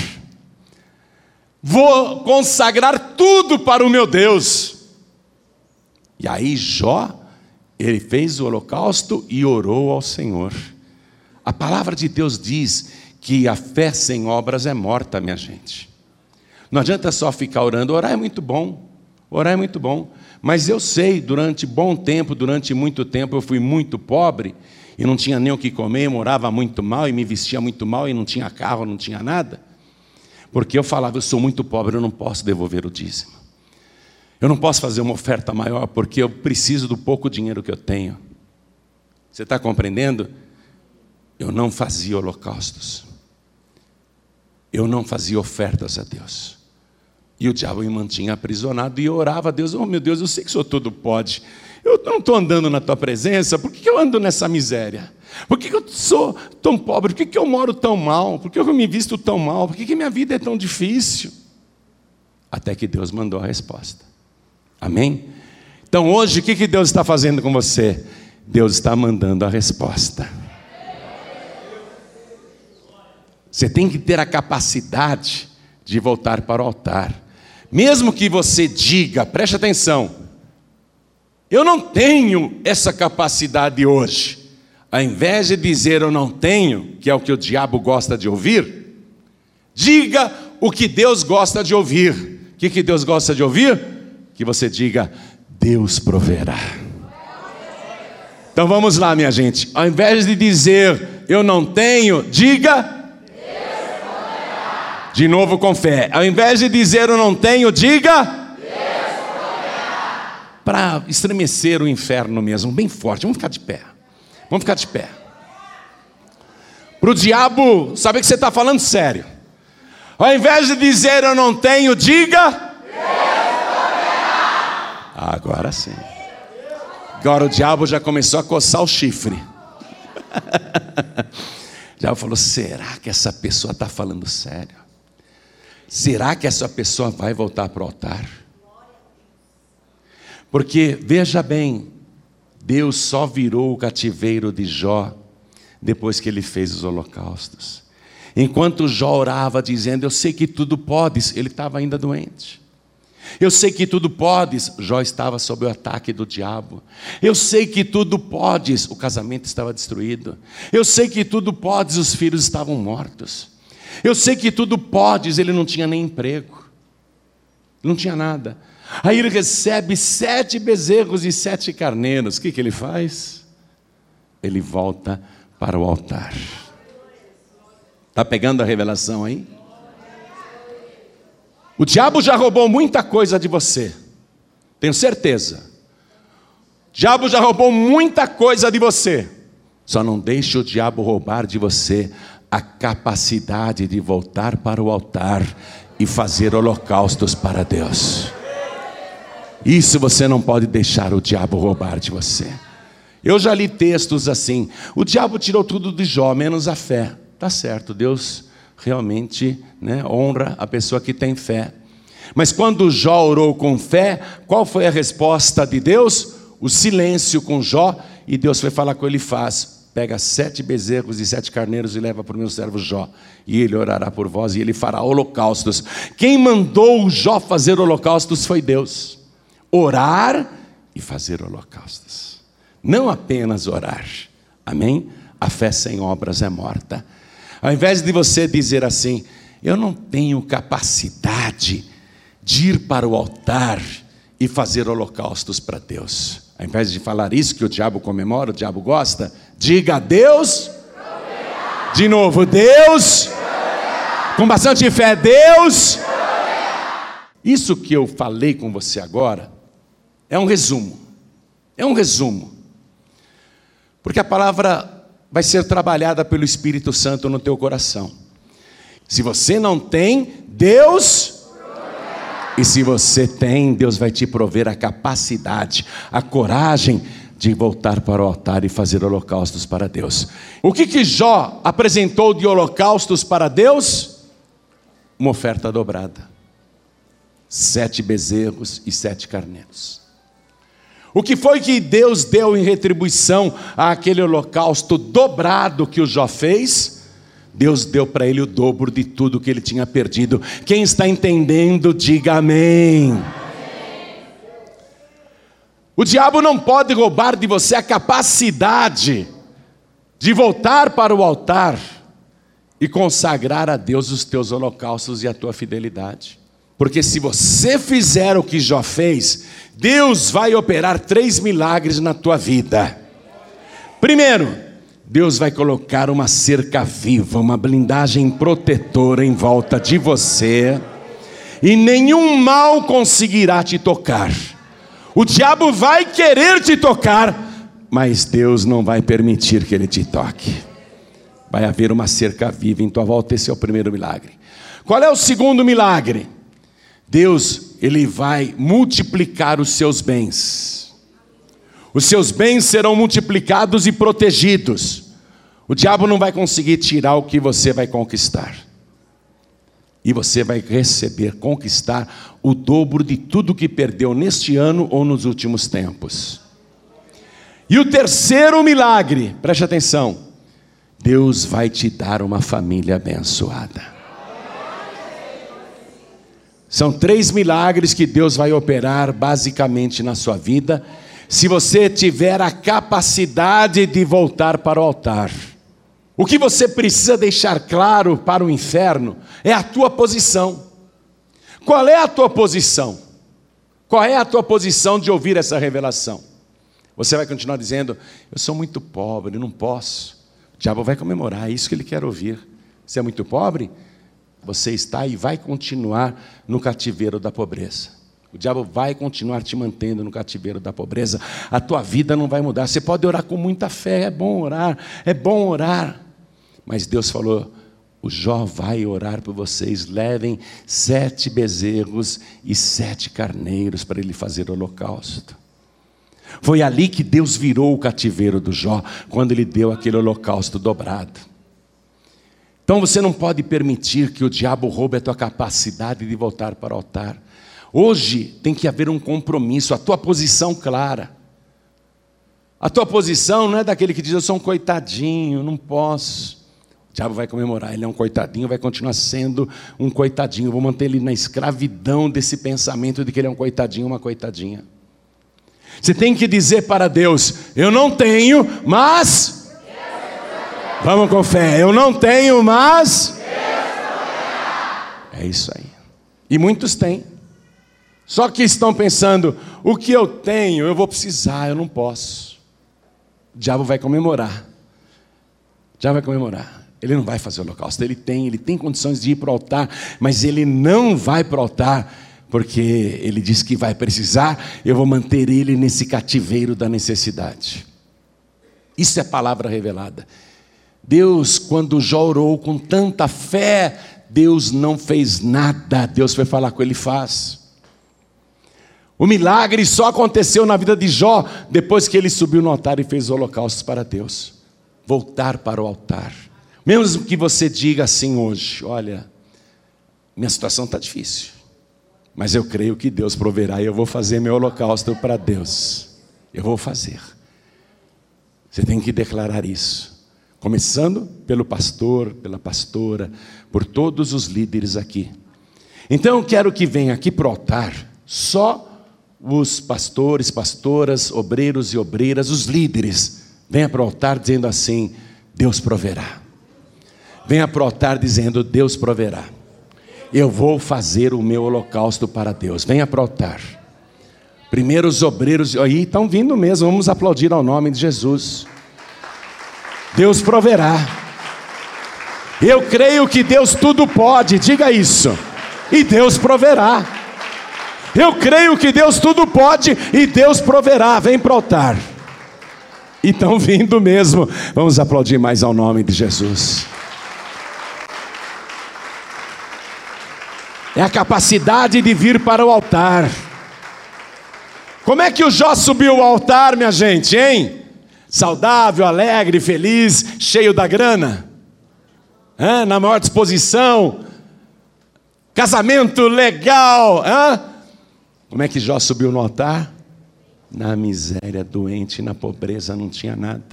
vou consagrar tudo para o meu Deus. E aí Jó, ele fez o holocausto e orou ao Senhor. A palavra de Deus diz que a fé sem obras é morta, minha gente. Não adianta só ficar orando, orar é muito bom, orar é muito bom. Mas eu sei, durante bom tempo, durante muito tempo, eu fui muito pobre e não tinha nem o que comer, morava muito mal e me vestia muito mal e não tinha carro, não tinha nada. Porque eu falava, eu sou muito pobre, eu não posso devolver o dízimo. Eu não posso fazer uma oferta maior porque eu preciso do pouco dinheiro que eu tenho. Você está compreendendo? Eu não fazia holocaustos. Eu não fazia ofertas a Deus. E o diabo me mantinha aprisionado e eu orava a Deus: Oh meu Deus, eu sei que o Senhor tudo pode. Eu não estou andando na tua presença, por que eu ando nessa miséria? Por que eu sou tão pobre? Por que eu moro tão mal? Por que eu me visto tão mal? Por que minha vida é tão difícil? Até que Deus mandou a resposta. Amém? Então hoje, o que Deus está fazendo com você? Deus está mandando a resposta. Você tem que ter a capacidade de voltar para o altar. Mesmo que você diga, preste atenção, eu não tenho essa capacidade hoje. Ao invés de dizer eu não tenho, que é o que o diabo gosta de ouvir, diga o que Deus gosta de ouvir. O que, que Deus gosta de ouvir? Que você diga: Deus proverá. Então vamos lá, minha gente. Ao invés de dizer eu não tenho, diga. De novo com fé. Ao invés de dizer eu não tenho, diga. Para estremecer o inferno mesmo, bem forte. Vamos ficar de pé. Vamos ficar de pé. Para o diabo saber que você está falando sério. Ao invés de dizer eu não tenho, diga. Agora sim. Agora o diabo já começou a coçar o chifre. [LAUGHS] O diabo falou: será que essa pessoa está falando sério? Será que essa pessoa vai voltar para o altar? Porque, veja bem, Deus só virou o cativeiro de Jó depois que ele fez os holocaustos. Enquanto Jó orava, dizendo: Eu sei que tudo podes, ele estava ainda doente. Eu sei que tudo podes, Jó estava sob o ataque do diabo. Eu sei que tudo podes, o casamento estava destruído. Eu sei que tudo podes, os filhos estavam mortos. Eu sei que tudo podes, ele não tinha nem emprego, não tinha nada. Aí ele recebe sete bezerros e sete carneiros. O que, que ele faz? Ele volta para o altar. Está pegando a revelação aí? O diabo já roubou muita coisa de você, tenho certeza. O diabo já roubou muita coisa de você. Só não deixe o diabo roubar de você a capacidade de voltar para o altar e fazer holocaustos para Deus. Isso você não pode deixar o diabo roubar de você. Eu já li textos assim: o diabo tirou tudo de Jó, menos a fé. Tá certo, Deus realmente né, honra a pessoa que tem fé. Mas quando Jó orou com fé, qual foi a resposta de Deus? O silêncio com Jó, e Deus foi falar com ele: faz, pega sete bezerros e sete carneiros e leva para o meu servo Jó, e ele orará por vós e ele fará holocaustos. Quem mandou Jó fazer holocaustos foi Deus. Orar e fazer holocaustos. Não apenas orar. Amém? A fé sem obras é morta. Ao invés de você dizer assim, eu não tenho capacidade de ir para o altar e fazer holocaustos para Deus. Ao invés de falar isso que o diabo comemora, o diabo gosta, diga a Deus. De novo, Deus. Com bastante fé, Deus. Isso que eu falei com você agora é um resumo. É um resumo. Porque a palavra vai ser trabalhada pelo Espírito Santo no teu coração. Se você não tem, Deus. E se você tem, Deus vai te prover a capacidade, a coragem de voltar para o altar e fazer holocaustos para Deus. O que que Jó apresentou de holocaustos para Deus? Uma oferta dobrada. Sete bezerros e sete carneiros. O que foi que Deus deu em retribuição àquele holocausto dobrado que o Jó fez? Deus deu para ele o dobro de tudo que ele tinha perdido. Quem está entendendo, diga amém. O diabo não pode roubar de você a capacidade de voltar para o altar e consagrar a Deus os teus holocaustos e a tua fidelidade. Porque se você fizer o que Jó fez, Deus vai operar três milagres na tua vida. Primeiro, Deus vai colocar uma cerca viva, uma blindagem protetora em volta de você, e nenhum mal conseguirá te tocar. O diabo vai querer te tocar, mas Deus não vai permitir que ele te toque. Vai haver uma cerca viva em tua volta, esse é o primeiro milagre. Qual é o segundo milagre? Deus, ele vai multiplicar os seus bens. Os seus bens serão multiplicados e protegidos. O diabo não vai conseguir tirar o que você vai conquistar. E você vai receber, conquistar o dobro de tudo que perdeu neste ano ou nos últimos tempos. E o terceiro milagre, preste atenção: Deus vai te dar uma família abençoada. São três milagres que Deus vai operar basicamente na sua vida, se você tiver a capacidade de voltar para o altar. O que você precisa deixar claro para o inferno é a tua posição. Qual é a tua posição? Qual é a tua posição de ouvir essa revelação? Você vai continuar dizendo: Eu sou muito pobre, não posso. O diabo vai comemorar, é isso que ele quer ouvir. Você é muito pobre? Você está e vai continuar no cativeiro da pobreza. O diabo vai continuar te mantendo no cativeiro da pobreza. A tua vida não vai mudar. Você pode orar com muita fé, é bom orar, é bom orar. Mas Deus falou: o Jó vai orar por vocês. Levem sete bezerros e sete carneiros para ele fazer holocausto. Foi ali que Deus virou o cativeiro do Jó, quando ele deu aquele holocausto dobrado. Então você não pode permitir que o diabo roube a tua capacidade de voltar para o altar. Hoje tem que haver um compromisso, a tua posição clara. A tua posição não é daquele que diz eu sou um coitadinho, não posso. O diabo vai comemorar, ele é um coitadinho, vai continuar sendo um coitadinho. Vou manter ele na escravidão desse pensamento de que ele é um coitadinho, uma coitadinha. Você tem que dizer para Deus: eu não tenho, mas Vamos com fé. Eu não tenho, mas. É isso aí. E muitos têm. Só que estão pensando: o que eu tenho, eu vou precisar, eu não posso. O diabo vai comemorar. O diabo vai comemorar. Ele não vai fazer o holocausto. Ele tem, ele tem condições de ir para o altar, mas ele não vai para o altar, porque ele diz que vai precisar. Eu vou manter ele nesse cativeiro da necessidade. Isso é palavra revelada. Deus, quando Jó orou com tanta fé, Deus não fez nada. Deus foi falar com ele, faz. O milagre só aconteceu na vida de Jó depois que ele subiu no altar e fez holocaustos para Deus. Voltar para o altar. Mesmo que você diga assim hoje: olha, minha situação está difícil, mas eu creio que Deus proverá e eu vou fazer meu holocausto para Deus. Eu vou fazer. Você tem que declarar isso. Começando pelo pastor, pela pastora, por todos os líderes aqui. Então eu quero que venha aqui para o altar só os pastores, pastoras, obreiros e obreiras, os líderes. Venha para o altar dizendo assim: Deus proverá. Venha para o altar dizendo: Deus proverá. Eu vou fazer o meu holocausto para Deus. Venha para o altar. Primeiro os obreiros, aí estão vindo mesmo, vamos aplaudir ao nome de Jesus. Deus proverá. Eu creio que Deus tudo pode, diga isso. E Deus proverá. Eu creio que Deus tudo pode e Deus proverá. Vem para o altar. E [LAUGHS] vindo mesmo. Vamos aplaudir mais ao nome de Jesus. É a capacidade de vir para o altar. Como é que o Jó subiu ao altar, minha gente, hein? Saudável, alegre, feliz, cheio da grana, na maior disposição, casamento legal. Como é que Jó subiu no altar? Na miséria, doente, na pobreza, não tinha nada.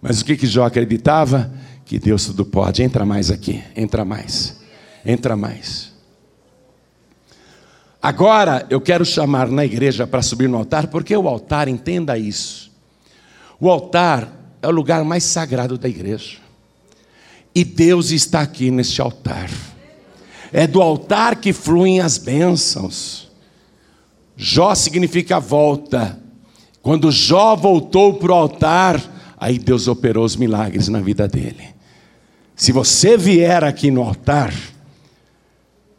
Mas o que, que Jó acreditava? Que Deus tudo pode. Entra mais aqui, entra mais, entra mais. Agora eu quero chamar na igreja para subir no altar, porque o altar, entenda isso o altar é o lugar mais sagrado da igreja. E Deus está aqui neste altar. É do altar que fluem as bênçãos. Jó significa volta. Quando Jó voltou para o altar, aí Deus operou os milagres na vida dele. Se você vier aqui no altar,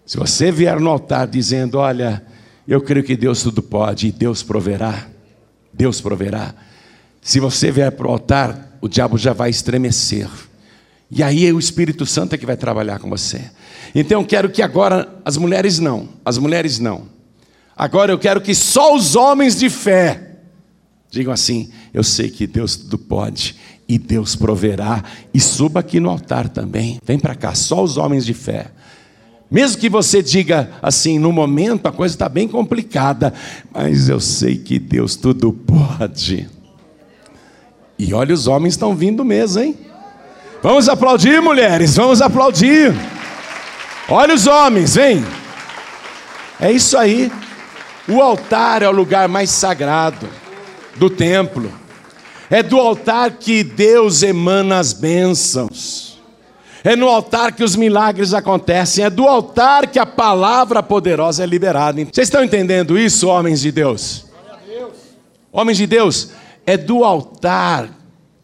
se você vier no altar dizendo: Olha, eu creio que Deus tudo pode e Deus proverá, Deus proverá. Se você vier para o altar, o diabo já vai estremecer. E aí é o Espírito Santo é que vai trabalhar com você. Então eu quero que agora, as mulheres não, as mulheres não. Agora eu quero que só os homens de fé digam assim: eu sei que Deus tudo pode e Deus proverá. E suba aqui no altar também. Vem para cá, só os homens de fé. Mesmo que você diga assim, no momento a coisa está bem complicada, mas eu sei que Deus tudo pode. E olha, os homens estão vindo mesmo, hein? Vamos aplaudir, mulheres, vamos aplaudir. Olha os homens, vem. É isso aí. O altar é o lugar mais sagrado do templo. É do altar que Deus emana as bênçãos. É no altar que os milagres acontecem. É do altar que a palavra poderosa é liberada. Vocês estão entendendo isso, homens de Deus? Homens de Deus, é do altar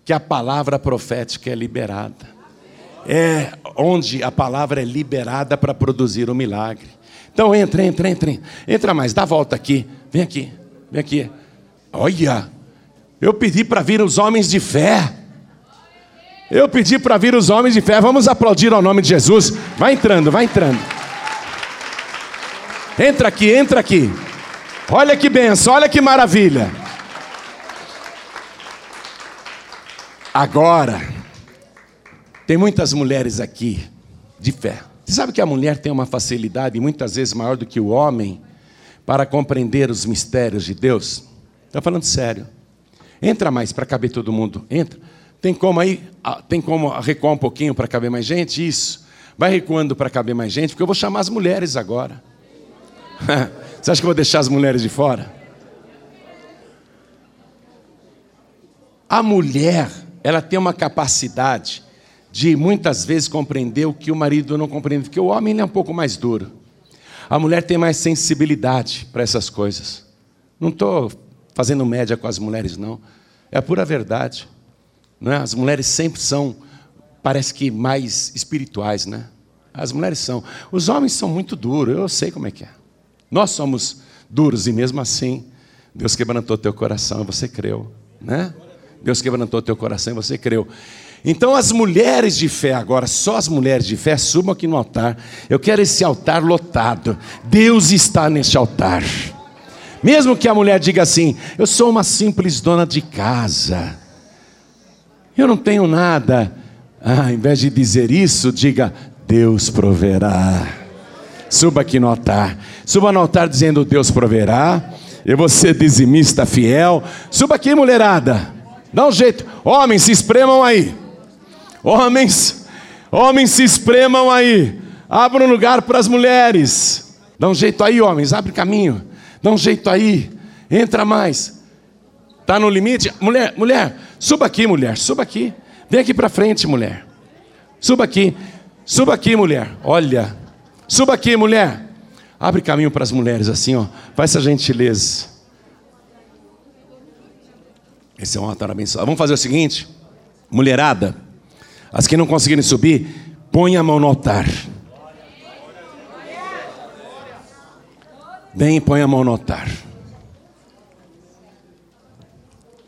que a palavra profética é liberada. É onde a palavra é liberada para produzir o milagre. Então entra, entra, entra, entra mais, dá volta aqui, vem aqui, vem aqui. Olha, eu pedi para vir os homens de fé. Eu pedi para vir os homens de fé. Vamos aplaudir ao nome de Jesus. Vai entrando, vai entrando. Entra aqui, entra aqui. Olha que benção, olha que maravilha. Agora, Tem muitas mulheres aqui de fé. Você sabe que a mulher tem uma facilidade, muitas vezes maior do que o homem, para compreender os mistérios de Deus? Estou falando sério. Entra mais para caber todo mundo. Entra. Tem como aí? Tem como recuar um pouquinho para caber mais gente? Isso. Vai recuando para caber mais gente, porque eu vou chamar as mulheres agora. [LAUGHS] Você acha que eu vou deixar as mulheres de fora? A mulher, ela tem uma capacidade de muitas vezes compreender o que o marido não compreende, porque o homem é um pouco mais duro. A mulher tem mais sensibilidade para essas coisas. Não estou fazendo média com as mulheres, não. É a pura verdade. Não é? As mulheres sempre são, parece que mais espirituais, né? As mulheres são. Os homens são muito duros, eu sei como é que é. Nós somos duros e mesmo assim, Deus quebrantou teu coração você creu, né? Deus quebrantou teu coração e você creu. Então, as mulheres de fé, agora, só as mulheres de fé, subam aqui no altar. Eu quero esse altar lotado. Deus está neste altar. Mesmo que a mulher diga assim: Eu sou uma simples dona de casa, eu não tenho nada. Ah, ao invés de dizer isso, diga: Deus proverá. Suba aqui no altar. Suba no altar dizendo: Deus proverá. Eu vou ser dizimista fiel. Suba aqui, mulherada. Dá um jeito. Homens, se espremam aí. Homens, homens se espremam aí. Abra um lugar para as mulheres. Dá um jeito aí, homens, abre caminho. Dá um jeito aí. Entra mais. Tá no limite? Mulher, mulher, suba aqui, mulher, suba aqui. Vem aqui para frente, mulher. Suba aqui. Suba aqui, mulher. Olha. Suba aqui, mulher. Abre caminho para as mulheres assim, ó. Faz essa gentileza. Esse é um altar abençoado. Vamos fazer o seguinte, mulherada. As que não conseguirem subir, põe a mão no altar. Vem e põe a mão no altar.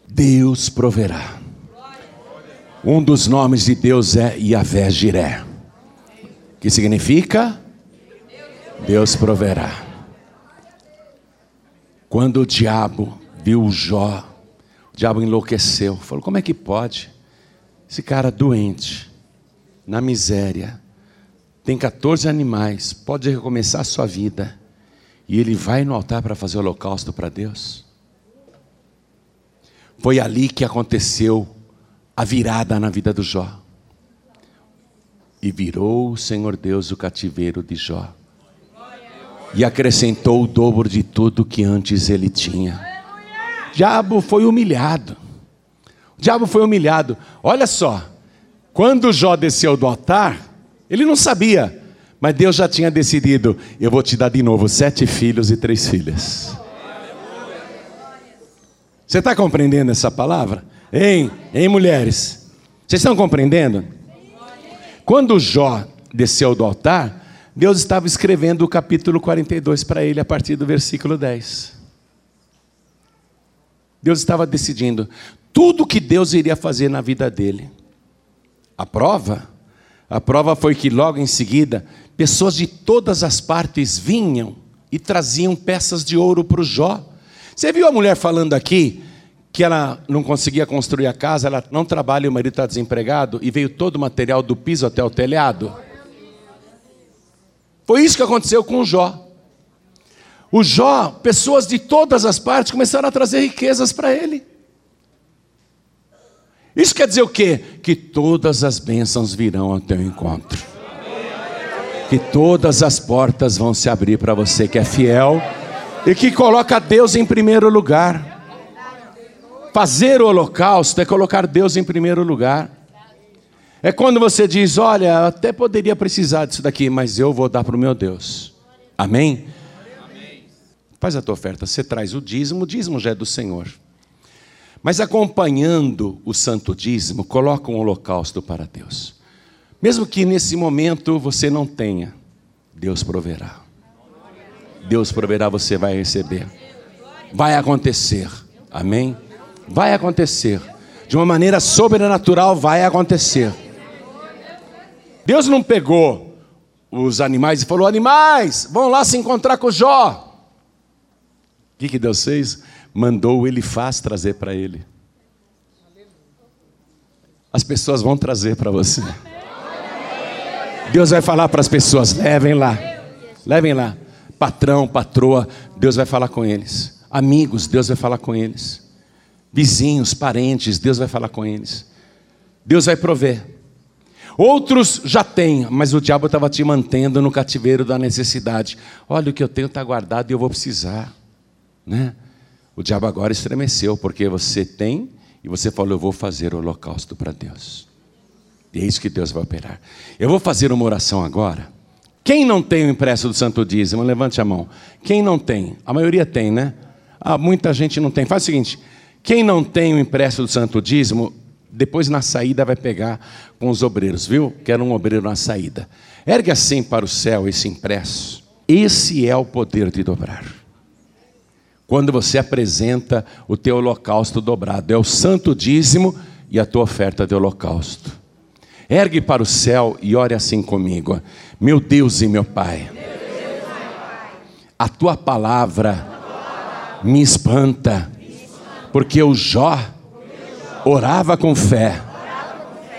Deus proverá. Um dos nomes de Deus é Yahvé Jiré, que significa Deus proverá. Quando o diabo viu Jó, o diabo enlouqueceu, falou: Como é que pode? Esse cara doente, na miséria, tem 14 animais, pode recomeçar a sua vida, e ele vai no altar para fazer o holocausto para Deus? Foi ali que aconteceu a virada na vida do Jó. E virou o Senhor Deus o cativeiro de Jó. E acrescentou o dobro de tudo que antes ele tinha. Diabo foi humilhado. O diabo foi humilhado. Olha só, quando Jó desceu do altar, ele não sabia, mas Deus já tinha decidido: eu vou te dar de novo sete filhos e três filhas. Você está compreendendo essa palavra? Hein, hein, mulheres? Vocês estão compreendendo? Quando Jó desceu do altar, Deus estava escrevendo o capítulo 42 para ele a partir do versículo 10. Deus estava decidindo tudo que Deus iria fazer na vida dele. A prova? A prova foi que logo em seguida, pessoas de todas as partes vinham e traziam peças de ouro para o Jó. Você viu a mulher falando aqui que ela não conseguia construir a casa, ela não trabalha e o marido está desempregado e veio todo o material do piso até o telhado? Foi isso que aconteceu com o Jó. O Jó, pessoas de todas as partes começaram a trazer riquezas para ele. Isso quer dizer o quê? Que todas as bênçãos virão ao teu encontro. Que todas as portas vão se abrir para você que é fiel e que coloca Deus em primeiro lugar. Fazer o holocausto é colocar Deus em primeiro lugar. É quando você diz: Olha, até poderia precisar disso daqui, mas eu vou dar para o meu Deus. Amém? Faz a tua oferta, você traz o dízimo, o dízimo já é do Senhor. Mas acompanhando o santo dízimo, coloca um holocausto para Deus. Mesmo que nesse momento você não tenha, Deus proverá. Deus proverá, você vai receber. Vai acontecer. Amém? Vai acontecer. De uma maneira sobrenatural, vai acontecer. Deus não pegou os animais e falou: animais, vão lá se encontrar com Jó. O que, que Deus fez? mandou ele faz trazer para ele. As pessoas vão trazer para você. Deus vai falar para as pessoas: levem lá, levem lá. Patrão, patroa, Deus vai falar com eles. Amigos, Deus vai falar com eles. Vizinhos, parentes, Deus vai falar com eles. Deus vai prover. Outros já têm, mas o diabo estava te mantendo no cativeiro da necessidade. Olha, o que eu tenho está guardado e eu vou precisar. Né? O diabo agora estremeceu, porque você tem e você falou: Eu vou fazer o holocausto para Deus. E é isso que Deus vai operar. Eu vou fazer uma oração agora. Quem não tem o impresso do Santo Dízimo, levante a mão. Quem não tem? A maioria tem, né? Ah, muita gente não tem. Faz o seguinte: quem não tem o impresso do Santo Dízimo, depois na saída vai pegar com os obreiros, viu? Quero um obreiro na saída. Ergue assim para o céu esse impresso. Esse é o poder de dobrar. Quando você apresenta o teu holocausto dobrado, é o santo dízimo e a tua oferta de holocausto. Ergue para o céu e ore assim comigo. Meu Deus e meu Pai, a tua palavra me espanta, porque o Jó orava com fé,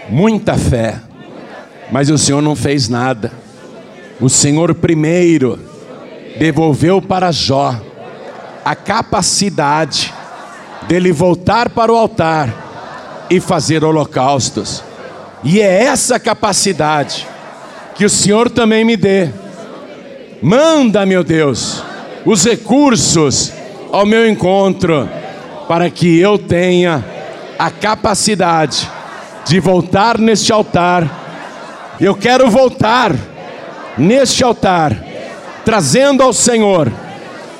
muita fé, mas o Senhor não fez nada. O Senhor primeiro devolveu para Jó a capacidade dele voltar para o altar e fazer holocaustos. E é essa capacidade que o Senhor também me dê. Manda, meu Deus, os recursos ao meu encontro, para que eu tenha a capacidade de voltar neste altar. Eu quero voltar neste altar, trazendo ao Senhor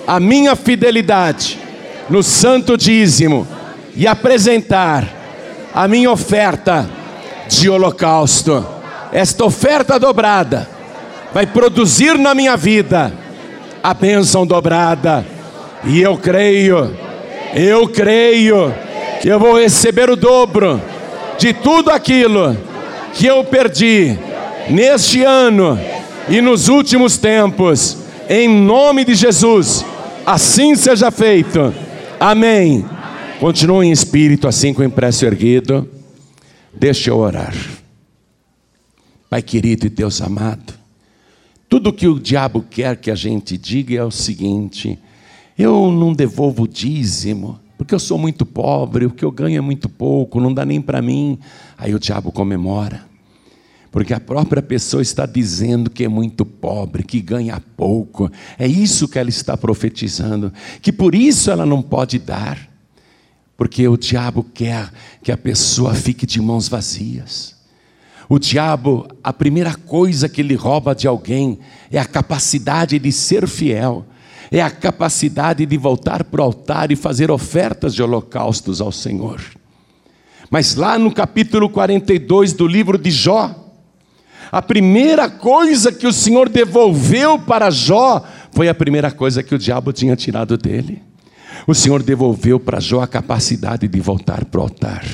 a minha fidelidade no santo dízimo e apresentar a minha oferta de holocausto. Esta oferta dobrada vai produzir na minha vida a bênção dobrada. E eu creio, eu creio que eu vou receber o dobro de tudo aquilo que eu perdi neste ano e nos últimos tempos, em nome de Jesus assim seja feito. Amém. Continue em espírito, assim com o impresso erguido. Deixa eu orar. Pai querido e Deus amado, tudo que o diabo quer que a gente diga é o seguinte: eu não devolvo dízimo, porque eu sou muito pobre, o que eu ganho é muito pouco, não dá nem para mim. Aí o diabo comemora porque a própria pessoa está dizendo que é muito pobre, que ganha pouco. É isso que ela está profetizando, que por isso ela não pode dar, porque o diabo quer que a pessoa fique de mãos vazias. O diabo, a primeira coisa que ele rouba de alguém é a capacidade de ser fiel, é a capacidade de voltar para o altar e fazer ofertas de holocaustos ao Senhor. Mas lá no capítulo 42 do livro de Jó, a primeira coisa que o Senhor devolveu para Jó foi a primeira coisa que o diabo tinha tirado dele. O Senhor devolveu para Jó a capacidade de voltar para o altar.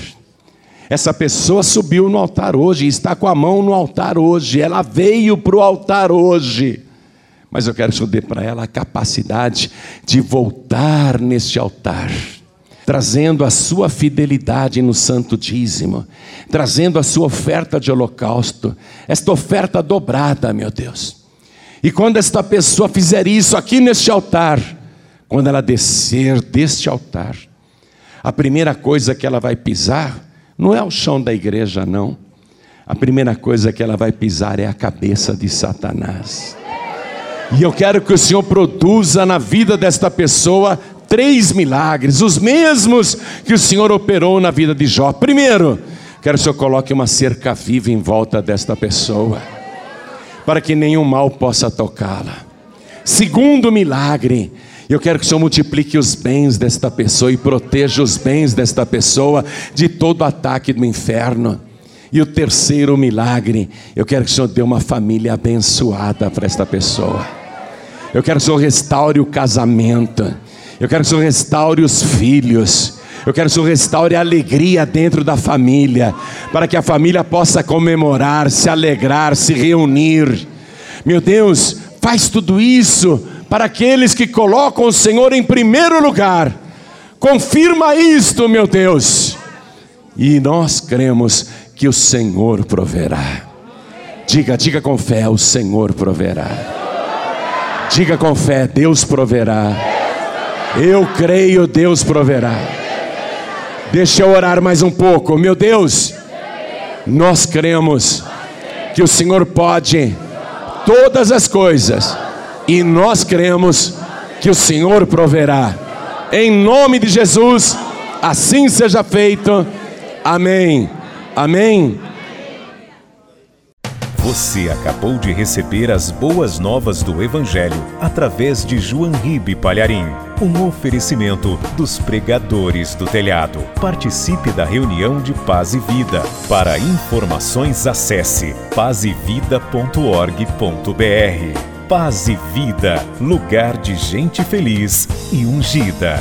Essa pessoa subiu no altar hoje, está com a mão no altar hoje, ela veio para o altar hoje. Mas eu quero te para ela a capacidade de voltar neste altar trazendo a sua fidelidade no santo dízimo, trazendo a sua oferta de holocausto, esta oferta dobrada, meu Deus. E quando esta pessoa fizer isso aqui neste altar, quando ela descer deste altar, a primeira coisa que ela vai pisar não é o chão da igreja, não. A primeira coisa que ela vai pisar é a cabeça de Satanás. E eu quero que o Senhor produza na vida desta pessoa três milagres, os mesmos que o Senhor operou na vida de Jó. Primeiro, quero que o Senhor coloque uma cerca viva em volta desta pessoa, para que nenhum mal possa tocá-la. Segundo milagre, eu quero que o Senhor multiplique os bens desta pessoa e proteja os bens desta pessoa de todo ataque do inferno. E o terceiro milagre, eu quero que o Senhor dê uma família abençoada para esta pessoa. Eu quero que o Senhor restaure o casamento. Eu quero que o Senhor restaure os filhos. Eu quero que o Senhor restaure a alegria dentro da família, para que a família possa comemorar, se alegrar, se reunir. Meu Deus, faz tudo isso para aqueles que colocam o Senhor em primeiro lugar. Confirma isto, meu Deus. E nós cremos que o Senhor proverá. Diga, diga com fé: o Senhor proverá. Diga com fé: Deus proverá. Eu creio, Deus proverá. Deixa eu orar mais um pouco. Meu Deus, nós cremos que o Senhor pode todas as coisas e nós cremos que o Senhor proverá. Em nome de Jesus, assim seja feito. Amém. Amém. Você acabou de receber as boas novas do Evangelho através de João Ribe Palharim. Um oferecimento dos pregadores do telhado. Participe da reunião de Paz e Vida. Para informações, acesse pazevida.org.br. Paz e Vida, lugar de gente feliz e ungida.